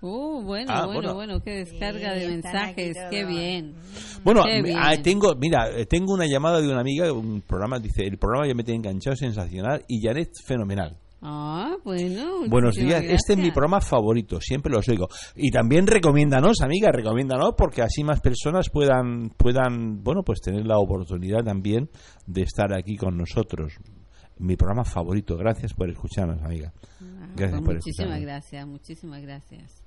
Uh, bueno, Ah, bueno, bueno. bueno, qué descarga Sí, de mensajes, qué bien. Bueno, Qué me- bien. ah, tengo, mira, eh, tengo una llamada de una amiga, un programa, dice, el programa ya me tiene enganchado, sensacional, y Janet, fenomenal. Ah, bueno. Buenos días, este es mi programa favorito, siempre los oigo. Y también recomiéndanos, amiga, recomiéndanos porque así más personas puedan, puedan, bueno, pues tener la oportunidad también de estar aquí con nosotros. Mi programa favorito, gracias por escucharnos, amiga. Ah, Gracias pues por muchísimas escucharnos. gracias, muchísimas gracias.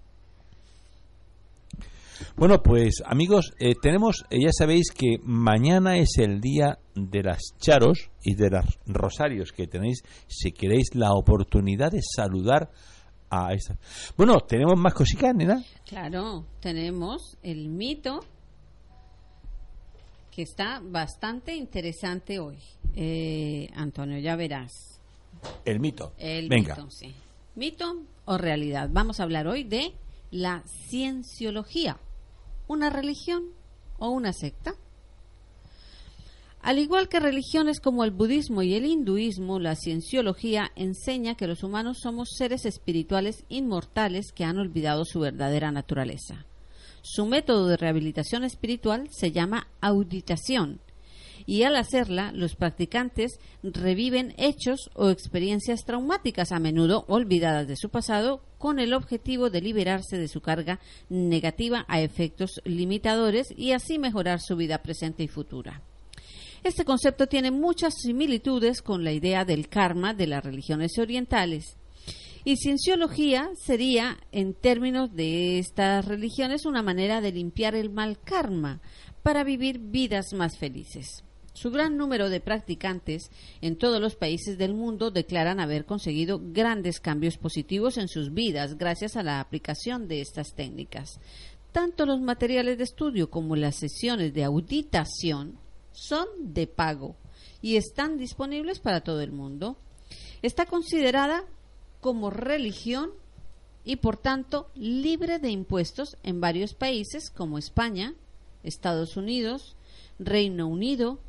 Bueno, pues amigos, eh, tenemos, eh, ya sabéis que mañana es el día de las charos y de las rosarios que tenéis, si queréis la oportunidad de saludar a estas. Bueno, tenemos más cositas, nena. Claro, tenemos el mito que está bastante interesante hoy. Eh, Antonio, ya verás. El mito. El Venga. mito, sí. Mito o realidad. Vamos a hablar hoy de la cienciología. ¿Una religión o una secta? Al igual que religiones como el budismo y el hinduismo, la cienciología enseña que los humanos somos seres espirituales inmortales que han olvidado su verdadera naturaleza. Su método de rehabilitación espiritual se llama auditación y al hacerla los practicantes reviven hechos o experiencias traumáticas a menudo olvidadas de su pasado con el objetivo de liberarse de su carga negativa a efectos limitadores y así mejorar su vida presente y futura. Este concepto tiene muchas similitudes con la idea del karma de las religiones orientales. Y cienciología sería, en términos de estas religiones, una manera de limpiar el mal karma para vivir vidas más felices. Su gran número de practicantes en todos los países del mundo declaran haber conseguido grandes cambios positivos en sus vidas gracias a la aplicación de estas técnicas. Tanto los materiales de estudio como las sesiones de auditación son de pago y están disponibles para todo el mundo. Está considerada como religión y por tanto libre de impuestos en varios países como España, Estados Unidos, Reino Unido,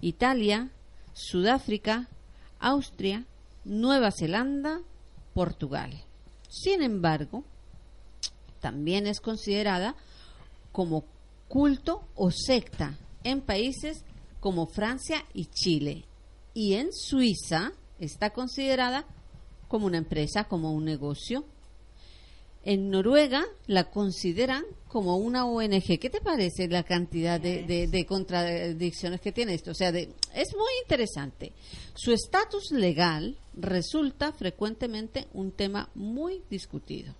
Italia, Sudáfrica, Austria, Nueva Zelanda, Portugal. Sin embargo, también es considerada como culto o secta en países como Francia y Chile. Y en Suiza está considerada como una empresa, como un negocio. En Noruega la consideran como una ONG. ¿Qué te parece la cantidad de, contradicciones que tiene esto? O sea, de- es muy interesante. Su estatus legal resulta frecuentemente un tema muy discutido.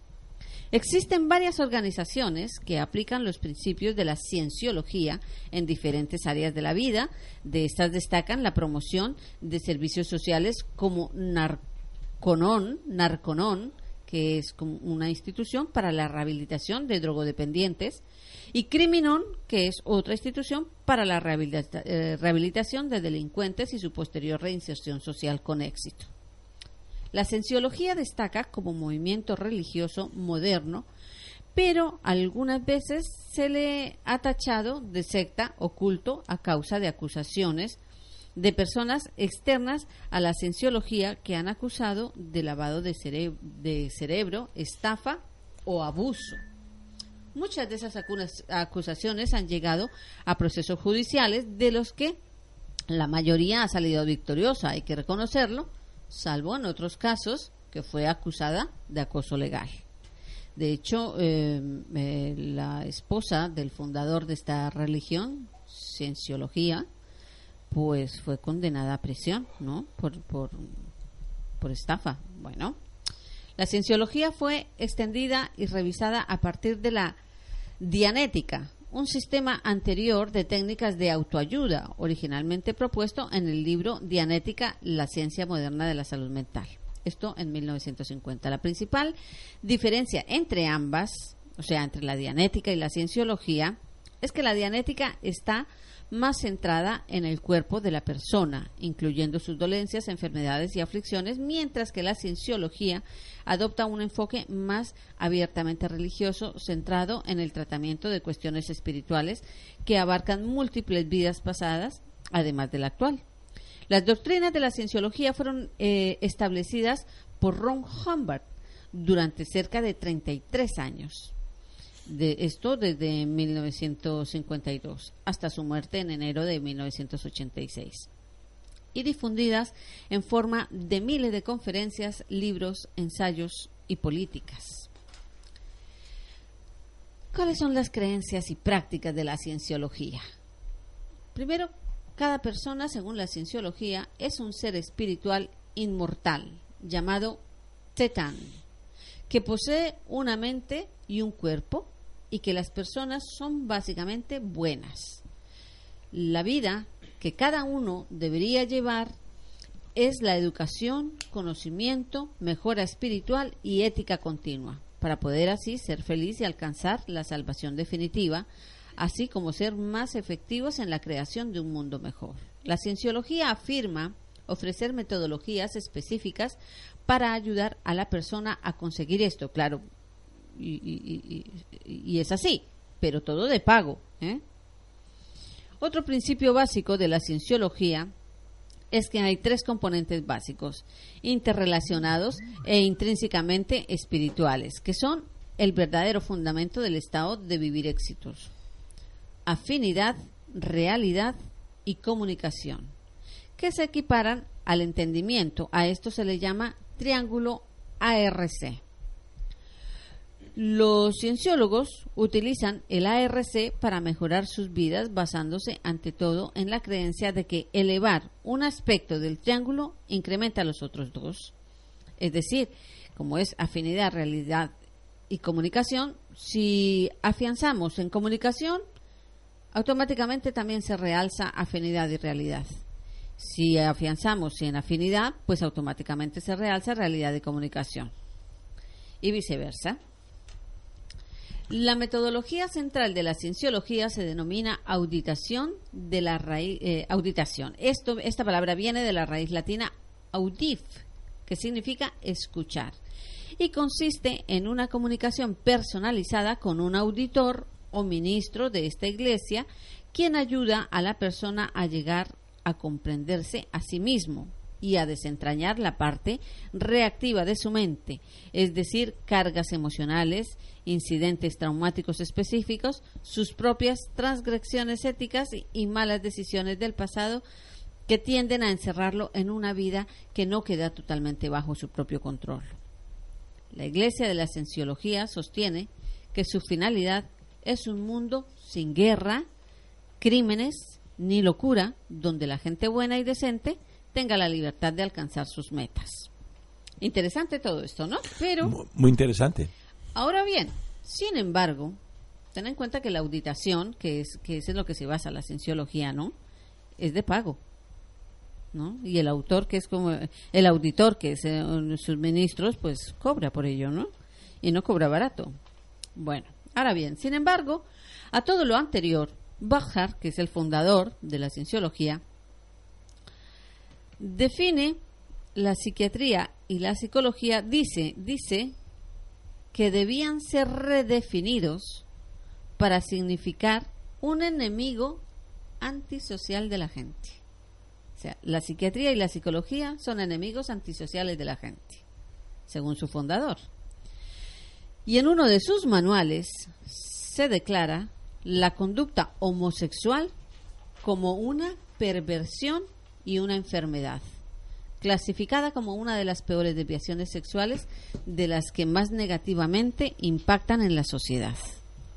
Existen varias organizaciones que aplican los principios de la cienciología en diferentes áreas de la vida. De estas destacan la promoción de servicios sociales como Narconon, Narconon, que es una institución para la rehabilitación de drogodependientes, y Criminon, que es otra institución para la eh, rehabilitación de delincuentes y su posterior reinserción social con éxito. La cienciología destaca como movimiento religioso moderno, pero algunas veces se le ha tachado de secta o culto a causa de acusaciones de personas externas a la cienciología que han acusado de lavado de, cere- de cerebro, estafa o abuso. Muchas de esas acusaciones han llegado a procesos judiciales de los que la mayoría ha salido victoriosa, hay que reconocerlo, salvo en otros casos que fue acusada de acoso legal. De hecho, eh, eh, la esposa del fundador de esta religión, Cienciología, pues fue condenada a prisión, ¿no? Por, por, por estafa. Bueno, la cienciología fue extendida y revisada a partir de la dianética, un sistema anterior de técnicas de autoayuda, originalmente propuesto en el libro Dianética, la ciencia moderna de la salud mental. Esto en 1950. La principal diferencia entre ambas, o sea, entre la dianética y la cienciología, es que la dianética está más centrada en el cuerpo de la persona, incluyendo sus dolencias, enfermedades y aflicciones, mientras que la cienciología adopta un enfoque más abiertamente religioso, centrado en el tratamiento de cuestiones espirituales que abarcan múltiples vidas pasadas, además de la actual. Las doctrinas de la cienciología fueron eh, establecidas por Ron Hubbard durante cerca de 33 años de esto desde 1952 hasta su muerte en enero de 1986. y difundidas en forma de miles de conferencias, libros, ensayos y políticas. ¿Cuáles son las creencias y prácticas de la cienciología? Primero, cada persona, según la cienciología, es un ser espiritual inmortal, llamado Tetán, que posee una mente y un cuerpo y que las personas son básicamente buenas. La vida que cada uno debería llevar es la educación, conocimiento, mejora espiritual y ética continua, para poder así ser feliz y alcanzar la salvación definitiva, así como ser más efectivos en la creación de un mundo mejor. La cienciología afirma ofrecer metodologías específicas para ayudar a la persona a conseguir esto, claro, y, es así, pero todo de pago. ¿eh? Otro principio básico de la cienciología es que hay tres componentes básicos, interrelacionados e intrínsecamente espirituales, que son el verdadero fundamento del estado de vivir éxitos. Afinidad, realidad y comunicación, que se equiparan al entendimiento. A esto se le llama triángulo ARC. Los cienciólogos utilizan el ARC para mejorar sus vidas basándose ante todo en la creencia de que elevar un aspecto del triángulo incrementa los otros dos. Es decir, como es afinidad, realidad y comunicación, si afianzamos en comunicación, automáticamente también se realza afinidad y realidad. Si afianzamos en afinidad, pues automáticamente se realza realidad y comunicación. Y viceversa. La metodología central de la cienciología se denomina auditación de la raíz eh, auditación. Esta palabra viene de la raíz latina audif, que significa escuchar, y consiste en una comunicación personalizada con un auditor o ministro de esta iglesia, quien ayuda a la persona a llegar a comprenderse a sí mismo y a desentrañar la parte reactiva de su mente, es decir, cargas emocionales, incidentes traumáticos específicos, sus propias transgresiones éticas y, malas decisiones del pasado que tienden a encerrarlo en una vida que no queda totalmente bajo su propio control. La Iglesia de la Cienciología sostiene que su finalidad es un mundo sin guerra, crímenes ni locura, donde la gente buena y decente tenga la libertad de alcanzar sus metas. Interesante todo esto, ¿no? Pero Mu- Muy interesante. Ahora bien, sin embargo, ten en cuenta que la auditación, que es, que es en lo que se basa la cienciología, ¿no? Es de pago. ¿no? Y el autor, que es como el auditor, que es eh, sus ministros, pues cobra por ello, ¿no? Y no cobra barato. Bueno, ahora bien, sin embargo, a todo lo anterior, Bachar, que es el fundador de la cienciología, define la psiquiatría y la psicología, dice, dice que debían ser redefinidos para significar un enemigo antisocial de la gente. O sea, la psiquiatría y la psicología son enemigos antisociales de la gente, según su fundador. Y en uno de sus manuales se declara la conducta homosexual como una perversión y una enfermedad, clasificada como una de las peores desviaciones sexuales de las que más negativamente impactan en la sociedad.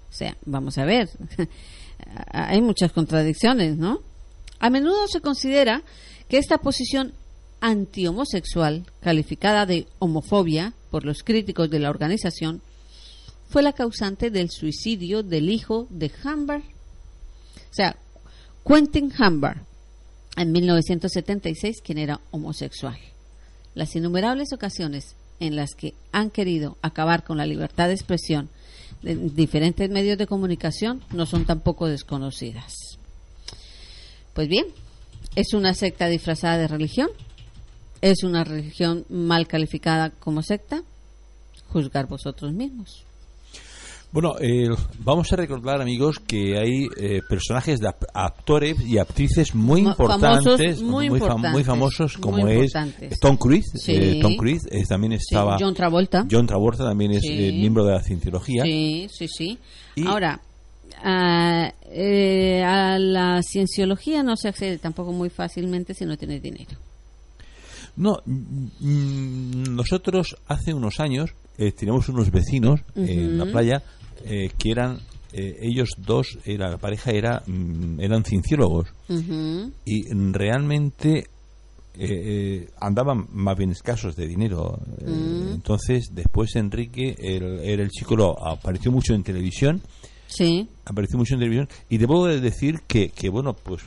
O sea, vamos a ver, hay muchas contradicciones, ¿no? A menudo se considera que esta posición antihomosexual, calificada de homofobia por los críticos de la organización, fue la causante del suicidio del hijo de Humber, o sea, Quentin Humber, en 1976, quien era homosexual. Las innumerables ocasiones en las que han querido acabar con la libertad de expresión en diferentes medios de comunicación no son tampoco desconocidas. Pues bien, es una secta disfrazada de religión, es una religión mal calificada como secta, juzgar vosotros mismos. Bueno, eh, vamos a recordar, amigos, que hay eh, personajes de actores y actrices muy importantes, famosos, muy fam- importantes, muy famosos, como muy es. Tom Cruise. Sí. eh, Tom Cruise eh, también Sí, estaba. John Travolta. John Travolta también es Sí. eh, miembro de la cienciología. Sí, sí, sí. Y- Ahora, a, eh, a la cienciología no se accede tampoco muy fácilmente si no tienes dinero. No, mm, nosotros hace unos años eh, teníamos unos vecinos eh, en la playa eh, que eran, eh, ellos dos, era, la pareja era, mm, eran cienciólogos y realmente eh, eh, andaban más bien escasos de dinero. Eh, Mm. Entonces, después Enrique, el- era el chico, lo apareció mucho en televisión Sí. apareció mucho en televisión y debo de decir que, que bueno pues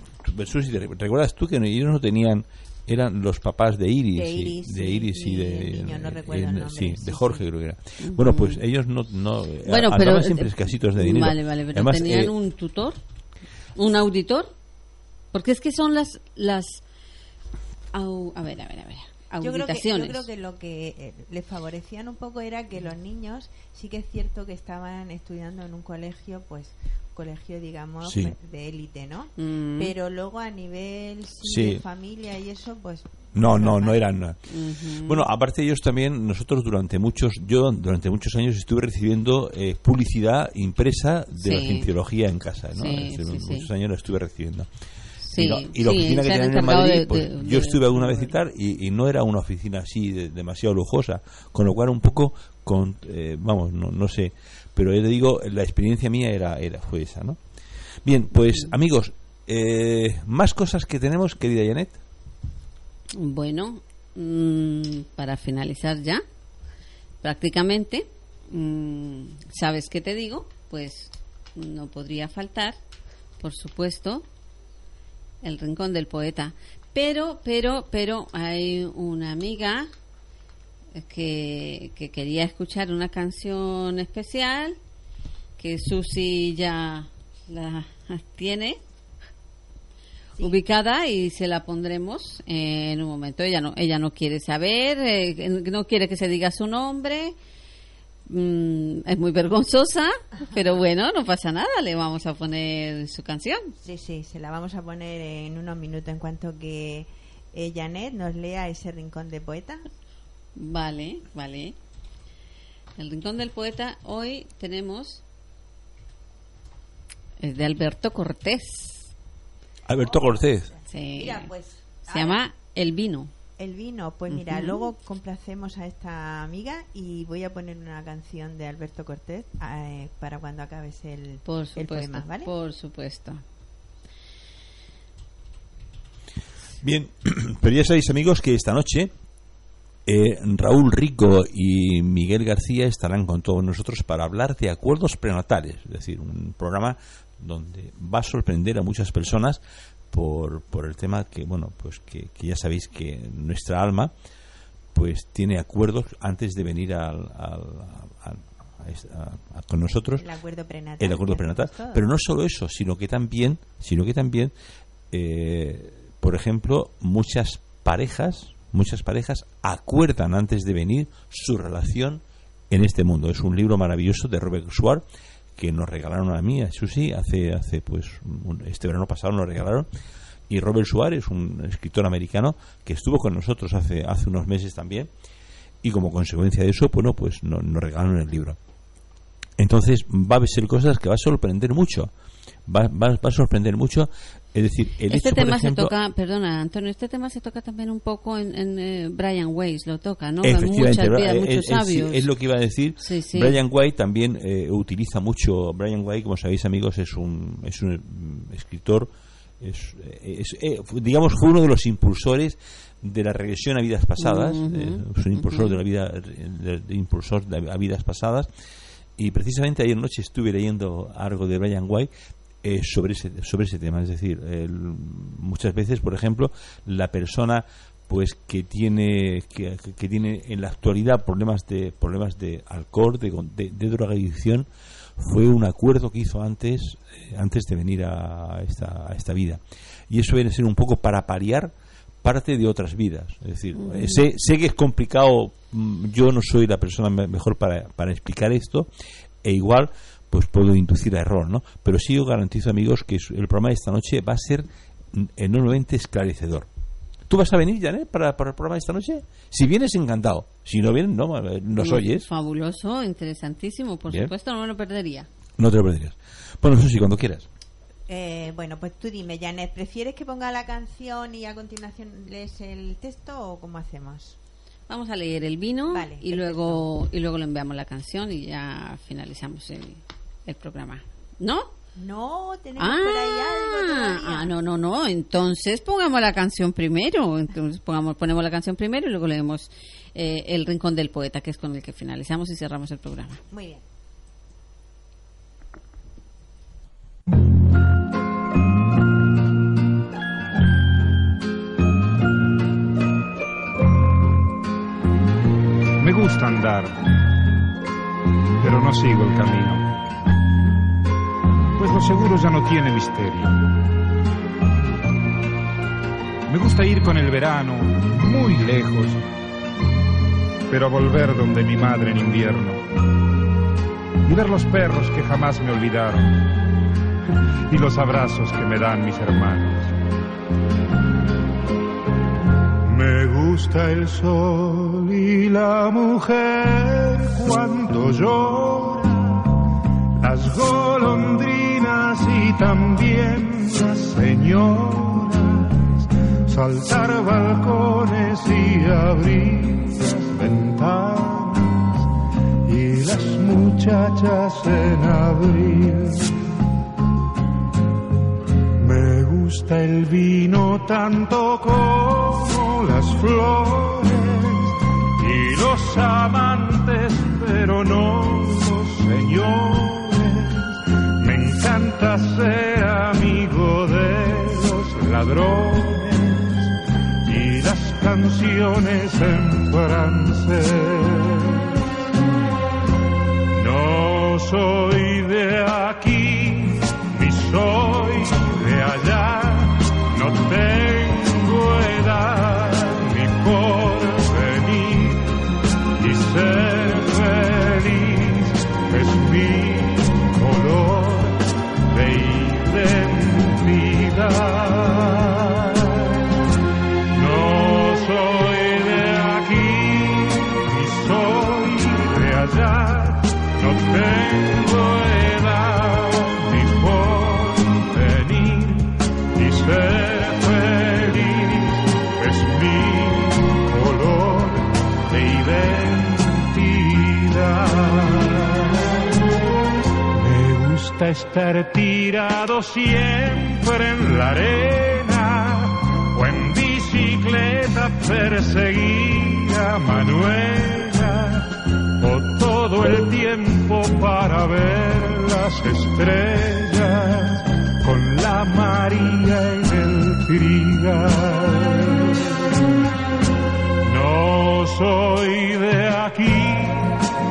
Susi, ¿te recuerdas tú que ellos no tenían eran los papás de Iris, De y- Iris, de sí, Iris y, y de el niño, no recuerdo el en- nombre, sí, sí, de sí. Jorge creo que era bueno pues ellos no, no Bueno, pero siempre escasitos de dinero. Vale, vale, pero Además, tenían eh, un tutor, un auditor, porque es que son las las au- a ver, a ver, a ver, Yo creo, que, yo creo que lo que eh, les favorecían un poco era que los niños sí que es cierto que estaban estudiando en un colegio, pues colegio digamos Sí. de élite, ¿no? Mm. Pero luego a nivel sí, Sí. de familia y eso, pues no no no eran Ujú. Bueno, aparte de ellos también, nosotros durante muchos, yo durante muchos años estuve recibiendo eh, publicidad impresa de la cienciología en casa, ¿no? Sí, sí, sí. muchos años la estuve recibiendo. Sí, y, la- y la sí, oficina que tenían en Madrid, de- pues, de- yo de- estuve alguna vez y tal, y, y no era una oficina así de- demasiado lujosa, con lo cual un poco, con, eh, vamos, no, no sé, pero yo le digo, la experiencia mía era, era fue esa, ¿no? Bien, pues amigos, eh, más cosas que tenemos, querida Janet. Bueno, mm, para finalizar ya, prácticamente, mm, ¿sabes qué te digo? Pues no podría faltar, por supuesto, el rincón del poeta. Pero, pero, pero hay una amiga que, que quería escuchar una canción especial que Susi ya la tiene ubicada y se la pondremos en un momento. Ella no, ella no quiere saber, eh, no quiere que se diga su nombre. Mm, es muy vergonzosa, pero bueno, no pasa nada, le vamos a poner su canción. Sí, sí, se la vamos a poner en unos minutos en cuanto que eh, Janet nos lea ese rincón de poeta. Vale, vale. El Rincón del Poeta, hoy tenemos. Es de Alberto Cortés. Alberto Cortés. Sí. Mira, pues Se llama El Vino. el vino. Pues mira, luego complacemos a esta amiga y voy a poner una canción de Alberto Cortés eh, para cuando acabes el, Por el poema, ¿vale? Por supuesto. Bien, pero ya sabéis amigos que esta noche eh, Raúl Rico y Miguel García estarán con todos nosotros para hablar de acuerdos prenatales, es decir, un programa donde va a sorprender a muchas personas por, por el tema que, bueno, pues que, que ya sabéis que nuestra alma pues tiene acuerdos antes de venir al, al- al- a con nosotros El acuerdo prenatal. el acuerdo prenatal. Pero no solo eso, sino que también, sino que también, eh, por ejemplo, muchas parejas, muchas parejas acuerdan antes de venir su relación en este mundo. Es un libro maravilloso de Robert Schwartz que nos regalaron a mí, a Susi, hace, hace pues un- este verano pasado nos regalaron. Y Robert Schwartz es un escritor americano que estuvo con nosotros hace, hace unos meses también. Y como consecuencia de eso, bueno, pues no- nos regalaron el libro. Entonces va a ser cosas que va a sorprender mucho. Va, va- va a sorprender mucho. Es decir, el este hecho, por tema ejemplo, se toca, perdona Antonio, este tema se toca también un poco en, en, eh, Brian Weiss, lo toca, ¿no? En Efectivamente, muchas vidas, eh, muchos eh, sí, sabios. es lo que iba a decir. Sí, sí. Brian White también eh, utiliza mucho. Brian White, como sabéis, amigos, es un, es un mm, escritor. Es, eh, es, eh, digamos, fue uno de los impulsores de la regresión a vidas pasadas. Eh, es un impulsor de la vida, de, de impulsor de- a vidas pasadas. Y precisamente ayer noche estuve leyendo algo de Brian White eh, sobre ese sobre ese tema. Es decir el- muchas veces por ejemplo la persona pues que tiene que, que tiene en la actualidad problemas de problemas de alcohol de, de, de drogadicción fue un acuerdo que hizo antes eh, antes de venir a esta, a esta vida. Y eso viene a ser un poco para paliar parte de otras vidas. Es decir eh, sé, sé que es complicado mm, yo no soy la persona me- mejor para, para explicar esto e igual pues puedo inducir a error, ¿no? Pero sí yo garantizo, amigos, que el programa de esta noche va a ser enormemente esclarecedor. ¿Tú vas a venir, Janet, para, para el programa de esta noche? Si vienes, encantado. Si no vienes, no, nos Mm, oyes. Fabuloso, interesantísimo, por Bien. supuesto, no me lo perdería. No te lo perderías. Bueno, eso sí, cuando quieras. Eh, bueno, pues tú dime, Janet, ¿prefieres que ponga la canción y a continuación lees el texto o cómo hacemos? Vamos a leer el vino Vale, y perfecto. luego y luego le enviamos la canción y ya finalizamos el, el programa. ¿No? No, tenemos por ahí algo Ah, ah, no, no, no. Entonces pongamos la canción primero. Entonces pongamos, ponemos la canción primero y luego leemos eh, El Rincón del Poeta, que es con el que finalizamos y cerramos el programa. Muy bien. Gusta andar, pero no sigo el camino, pues lo seguro ya no tiene misterio. Me gusta ir con el verano muy lejos, pero volver donde mi madre en invierno y ver los perros que jamás me olvidaron y los abrazos que me dan mis hermanos. Me gusta el sol y la mujer cuando llora, las golondrinas y también las señoras, saltar balcones y abrir las ventanas y las muchachas en abril. Me gusta el vino tanto como las flores amantes, pero no señores. Me encanta ser amigo de los ladrones y las canciones en francés. No soy de aquí, estar tirado siempre en la arena o en bicicleta perseguir a Manuela o todo el tiempo para ver las estrellas con la María en el trigal. No soy de aquí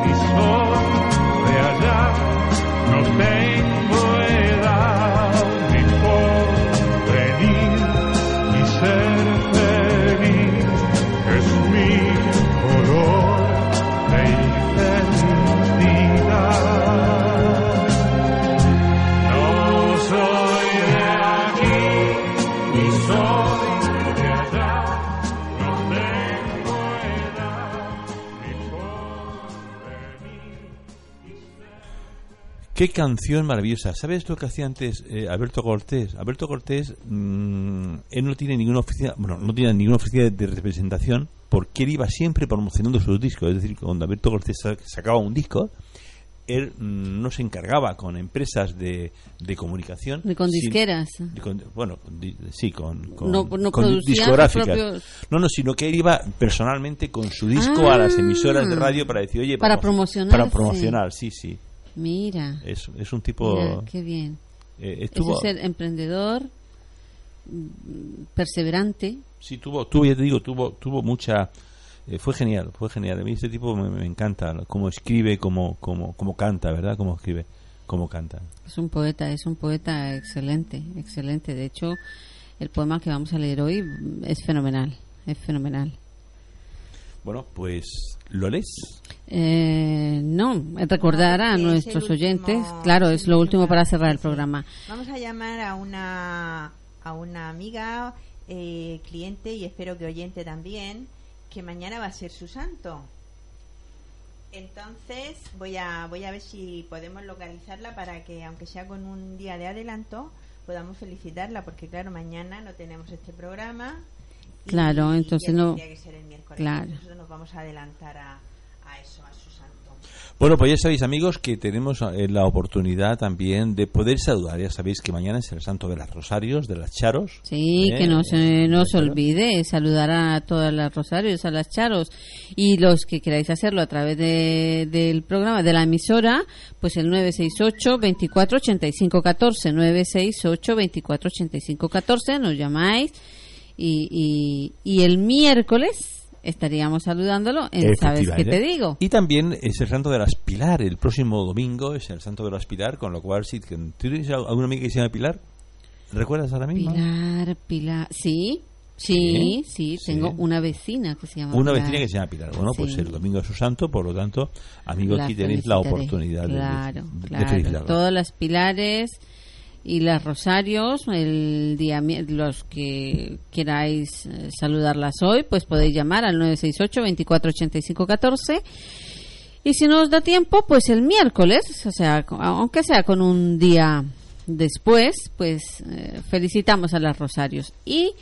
ni soy Qué canción maravillosa. ¿Sabes lo que hacía antes eh, Alberto Cortés? Alberto Cortés, mm, él no tiene ninguna oficina, bueno, no tiene ninguna oficina de representación porque él iba siempre promocionando sus discos. Es decir, cuando Alberto Cortés sa- sacaba un disco, él mm, no se encargaba con empresas de, de comunicación. Ni con sin- disqueras. con- bueno, di- sí, con, con, No- no con producían sus discográficas. propios- No, no, sino que él iba personalmente con su disco a las Ah. emisoras de radio para decir, oye, Para promo- promocionarse. Para promocionar, sí, sí. Mira, Es, es un tipo... mira, qué bien. eh, Eso estuvo, es ser emprendedor, perseverante. sí, tuvo, tuvo, ya te digo, tuvo, tuvo mucha... eh, fue genial, fue genial. A mí este tipo me, me encanta, cómo escribe, cómo, cómo, cómo canta, ¿verdad? Cómo escribe, cómo canta. Es un poeta, es un poeta excelente, excelente. De hecho, el poema que vamos a leer hoy es fenomenal, es fenomenal. Bueno, pues, ¿lo lees? Eh, no, recordar a porque es el nuestros último- oyentes, claro, es lo último para cerrar el programa. Vamos a llamar a una, a una amiga, eh, cliente y espero que oyente también, que mañana va a ser su santo. Entonces voy a voy a ver si podemos localizarla para que aunque sea con un día de adelanto podamos felicitarla porque claro mañana no tenemos este programa. Claro, y entonces no- que ser el miércoles. claro. Nosotros nos vamos a adelantar a, a eso a su santo. Bueno, pues ya sabéis, amigos, que tenemos eh, la oportunidad también de poder saludar. Ya sabéis que mañana es el santo de las Rosarios, de las Charos. Sí, ¿eh? que no se, no se olvide saludar a todas las rosarios, a las charos y los que queráis hacerlo a través de- del programa, de la emisora, pues el 968 24 85 14 968 24 85 14 nos llamáis y, y, y el miércoles estaríamos saludándolo en ¿Sabes qué te digo? Y también es el santo de las Pilar. El próximo domingo es el santo de las Pilar, con lo cual, si ¿tú tienes alguna amiga que se llama Pilar? ¿Recuerdas ahora mismo? Pilar, Pilar, sí, sí, sí, Sí. tengo una vecina que se llama Una Pilar. vecina que se llama Pilar. Bueno, pues el domingo es su santo, por lo tanto, amigos, aquí tenéis la oportunidad de- claro, de, de claro. felicitarla. Todas las pilares y las rosarios, el día los que queráis eh, saludarlas hoy, pues podéis llamar al 968 24 85 14 y si no os da tiempo, pues el miércoles, o sea, aunque sea con un día después, pues eh, felicitamos a las rosarios y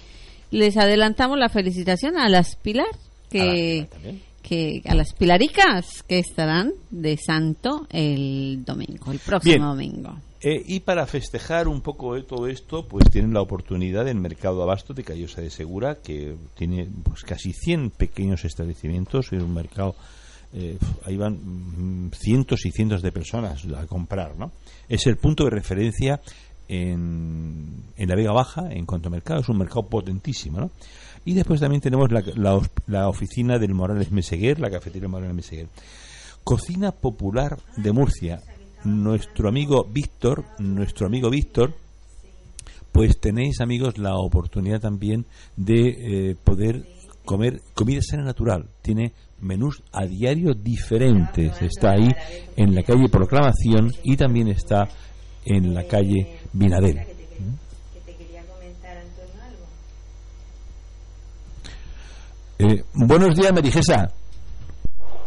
les adelantamos la felicitación a las pilar que que a las pilaricas que estarán de santo el domingo, el próximo Bien. domingo. Eh, y para festejar un poco de todo esto, pues tienen la oportunidad en Mercado Abasto de Callosa de Segura, que tiene pues casi 100 pequeños establecimientos, es un mercado, eh, ahí van mm, cientos y cientos de personas a comprar, ¿no? Es el punto de referencia en, en la Vega Baja en cuanto a mercado, es un mercado potentísimo, ¿no? Y después también tenemos la, la oficina del Morales Meseguer, la cafetería Morales Meseguer. Cocina Popular de Murcia. Nuestro amigo Víctor, nuestro amigo Víctor, pues tenéis amigos la oportunidad también de eh, poder comer comida sana natural. Tiene menús a diario diferentes. Está ahí en la calle Proclamación y también está en la calle Vinadel. Eh, buenos días, Marijesa.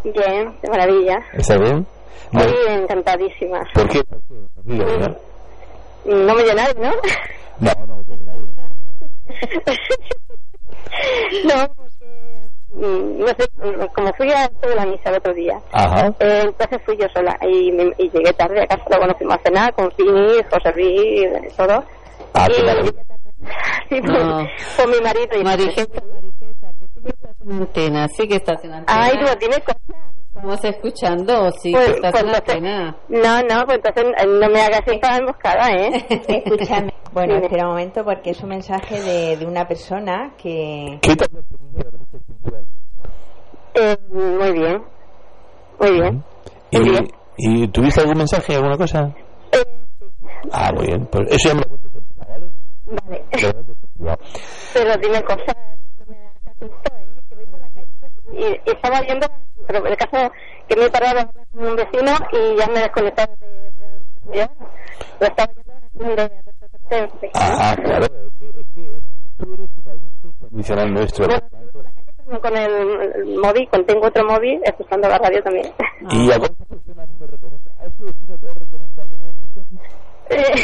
Bien, de maravilla. ¿Está bien? Estoy encantadísima. ¿Por qué? ¿no? No me llenáis, ¿no? No, no, no, mm, no sé, mm, como fui a esto de la misa el otro día, Ajá. eh, entonces fui yo sola y, me- y llegué tarde a casa, luego nos fuimos a cenar con Fini, José Luis, todo. Ah, y, maravilla. sí, con, No. con mi marido y Marijesa, en antena, sí que estás en antena. Ay, no, tiene cosas. Estamos escuchando, sí Pues- estás pues en entonces- antena. No, no, pues entonces eh, no me hagas esta emboscada, ¿eh? Escúchame. Bueno, espera un momento porque es un mensaje de, de una persona que... Eh, muy bien, muy bien. ¿Y, Muy bien. ¿Y tuviste algún mensaje, alguna cosa? Eh, Ah, muy bien. Pues eso ya me lo ¿vale? vale. Pero dime cosas. no me hagas esto, ¿eh? Que voy por la calle Y, y estaba viendo, pero el caso que me he parado con un vecino y ya me he desconectado de. de, de- lo estaba viendo de. de, de- de- Ah, claro. Es que, es que tú eres un adulto incondicional nuestro. Con el, móvil, con, tengo otro móvil, escuchando la radio también. ¿Y a cuántas personas me recomiendas? ¿A este vecino te que escuchen? Eh,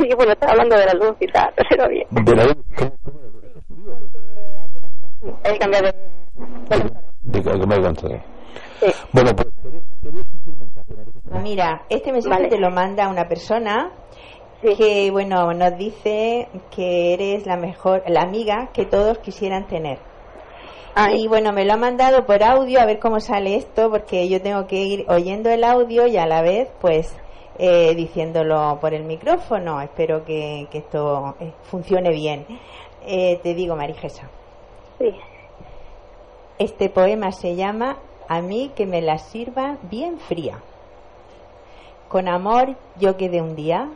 sí, bueno, estaba hablando de la luz y tal, pero bien. De la ¿Cómo? ¿Cómo? ¿Es estudio? He cambiado de. De que me contó. Bueno, pues. Mira, este mensaje Vale. te lo manda una persona que, bueno, nos dice que eres la mejor, la amiga que todos quisieran tener. Ay. Y bueno, me lo ha mandado por audio, a ver cómo sale esto, porque yo tengo que ir oyendo el audio y a la vez, pues, eh, diciéndolo por el micrófono. Espero que, que esto eh, funcione bien. Eh, te digo, Marijesa, Sí. este poema se llama A mí que me la sirva bien fría. Con amor yo quedé un día,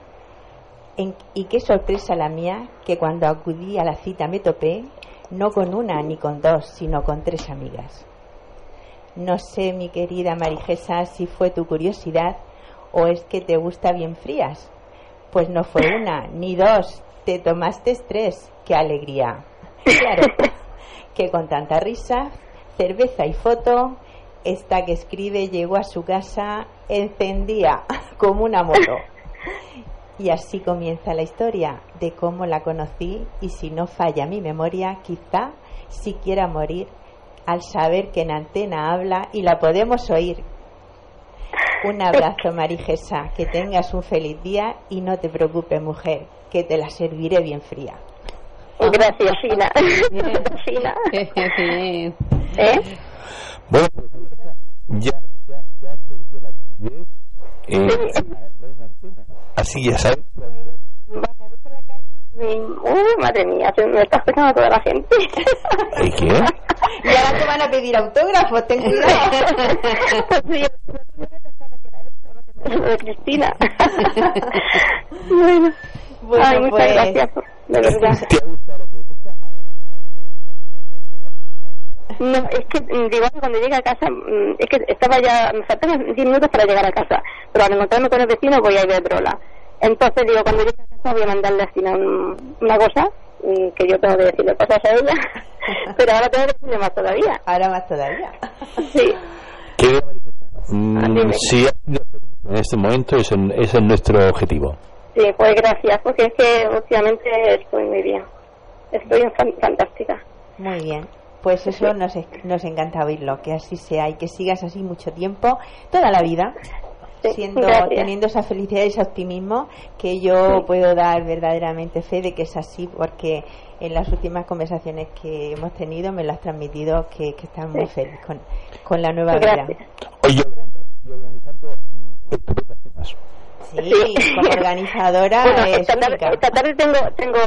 en- y qué sorpresa la mía, que cuando acudí a la cita me topé, no con una ni con dos, sino con tres amigas. No sé, mi querida Marijesa, si fue tu curiosidad o es que te gusta bien frías. Pues no fue una ni dos, te tomaste tres. ¡Qué alegría! Claro, que con tanta risa, cerveza y foto, esta que escribe llegó a su casa, encendía como una moto. Y así comienza la historia de cómo la conocí y si no falla mi memoria, quizá si quiera morir al saber que en antena habla y la podemos oír. Un abrazo, Marijesa, que tengas un feliz día y no te preocupes, mujer, que te la serviré bien fría. Gracias, Sina. Sina. Bien. ¿Eh? Bueno, pues, ya, ya, ya perdió la timidez. Eh, así ya sabes. Uy, madre mía, se me está escuchando toda la gente. ¿Y qué? Y ahora te van a pedir autógrafos, ten cuidado. de Cristina. bueno, Bueno, Ay, muchas pues, gracias, de verdad. ¿Te ha gustado la propuesta? No, es que mm, digo que cuando llegue a casa, mm, es que estaba ya, me faltaban 10 minutos para llegar a casa, pero al encontrarme con el vecino voy a Iberdrola. Entonces digo, cuando llegue a casa voy a mandarle a Sina un- una cosa, que yo tengo que decirle cosas a ella, pero ahora tengo que decirle más todavía. Ahora más todavía. Sí, ¿Qué Mm, sí, en este momento ese, ese es nuestro objetivo. sí, pues gracias, porque es que últimamente estoy muy bien. Estoy fan- fantástica. Muy bien. Pues eso nos, es- nos encanta oírlo, que así sea y que sigas así mucho tiempo, toda la vida, siendo, gracias. teniendo esa felicidad y ese optimismo que yo puedo dar verdaderamente fe de que es así, porque en las últimas conversaciones que hemos tenido me lo has transmitido que, que estás muy Sí. feliz con, con la nueva vida. Oye, mm. Sí, Sí. como organizadora Bueno, es esta tarde, única. esta tarde tengo, tengo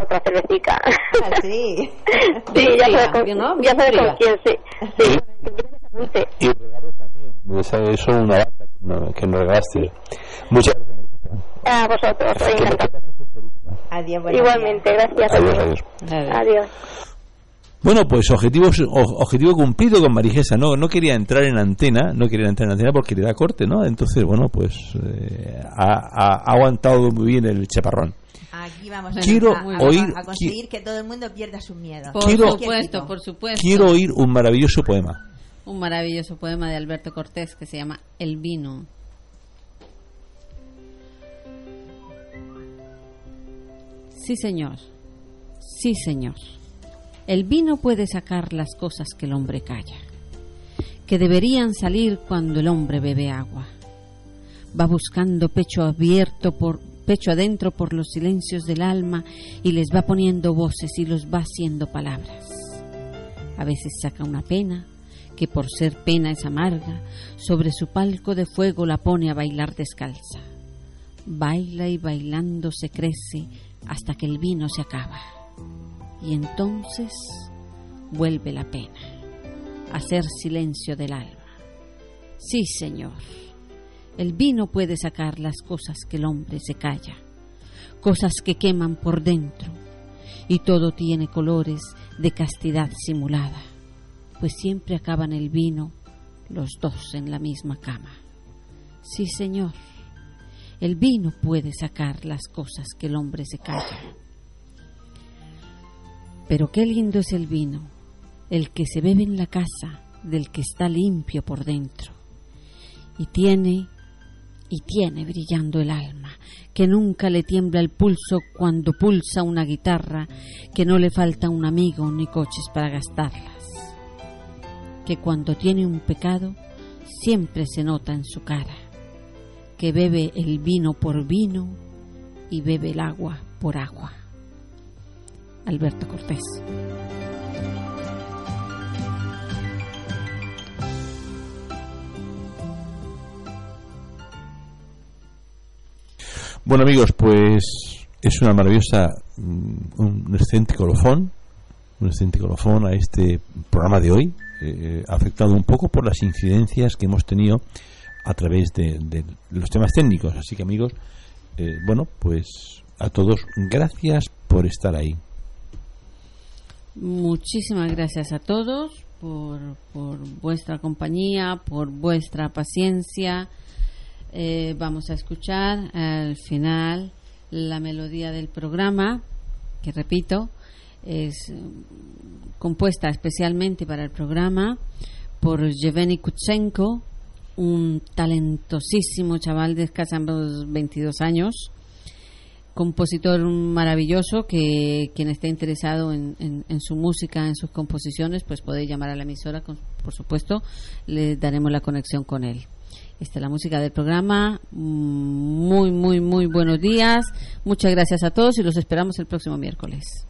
otra- cervecita. Ah, sí. Sí, ya sabes con, ¿no? ya sabes con quién, sí. Sí, sí. Y regalos también. Esa es una banda que no- que nos regalaste. Muchas gracias. A vosotros, soy encantada. Adiós, Igualmente, gracias. Adiós, adiós. Adiós. Bueno, pues objetivo, objetivo cumplido con Marijesa, ¿no? No quería entrar en antena, no quería entrar en antena porque le da corte, ¿no? Entonces, bueno, pues eh, ha- ha aguantado muy bien el chaparrón. Aquí vamos a, Quiero a- a- oír- a conseguir que todo el mundo pierda sus miedos. Por Quiero- supuesto, por supuesto. Quiero oír un maravilloso poema. Un maravilloso poema de Alberto Cortés que se llama El vino. Sí, señor. Sí, señor. El vino puede sacar las cosas que el hombre calla, que deberían salir cuando el hombre bebe agua. Va buscando pecho abierto por pecho adentro por los silencios del alma y les va poniendo voces y los va haciendo palabras. A veces saca una pena, que por ser pena es amarga, sobre su palco de fuego la pone a bailar descalza. Baila y bailando se crece hasta que el vino se acaba. Y entonces vuelve la pena, hacer silencio del alma. Sí, Señor, el vino puede sacar las cosas que el hombre se calla, cosas que queman por dentro, y todo tiene colores de castidad simulada, pues siempre acaban el vino los dos en la misma cama. Sí, Señor, el vino puede sacar las cosas que el hombre se calla. Pero qué lindo es el vino, el que se bebe en la casa del que está limpio por dentro. Y tiene, y tiene brillando el alma, que nunca le tiembla el pulso cuando pulsa una guitarra, que no le falta un amigo ni coches para gastarlas. Que cuando tiene un pecado, siempre se nota en su cara, que bebe el vino por vino y bebe el agua por agua. Alberto Cortés. Bueno, amigos, pues es una maravillosa, mm, un excelente colofón, un excelente colofón a este programa de hoy, eh, afectado un poco por las incidencias que hemos tenido a través de, los temas técnicos. Así que, amigos, eh, bueno, pues a todos, gracias por estar ahí. Muchísimas gracias a todos por, por vuestra compañía, por vuestra paciencia. Eh, vamos a escuchar al final la melodía del programa, que repito, es mm, compuesta especialmente para el programa por Yevgeny Kutsenko, un talentosísimo chaval de escasos 22 años, compositor maravilloso que quien esté interesado en, en- su música, en sus composiciones, pues puede llamar a la emisora, con- por supuesto, le daremos la conexión con él. Esta es la música del programa. Mm, Muy, muy, muy buenos días. Muchas gracias a todos y los esperamos el próximo miércoles.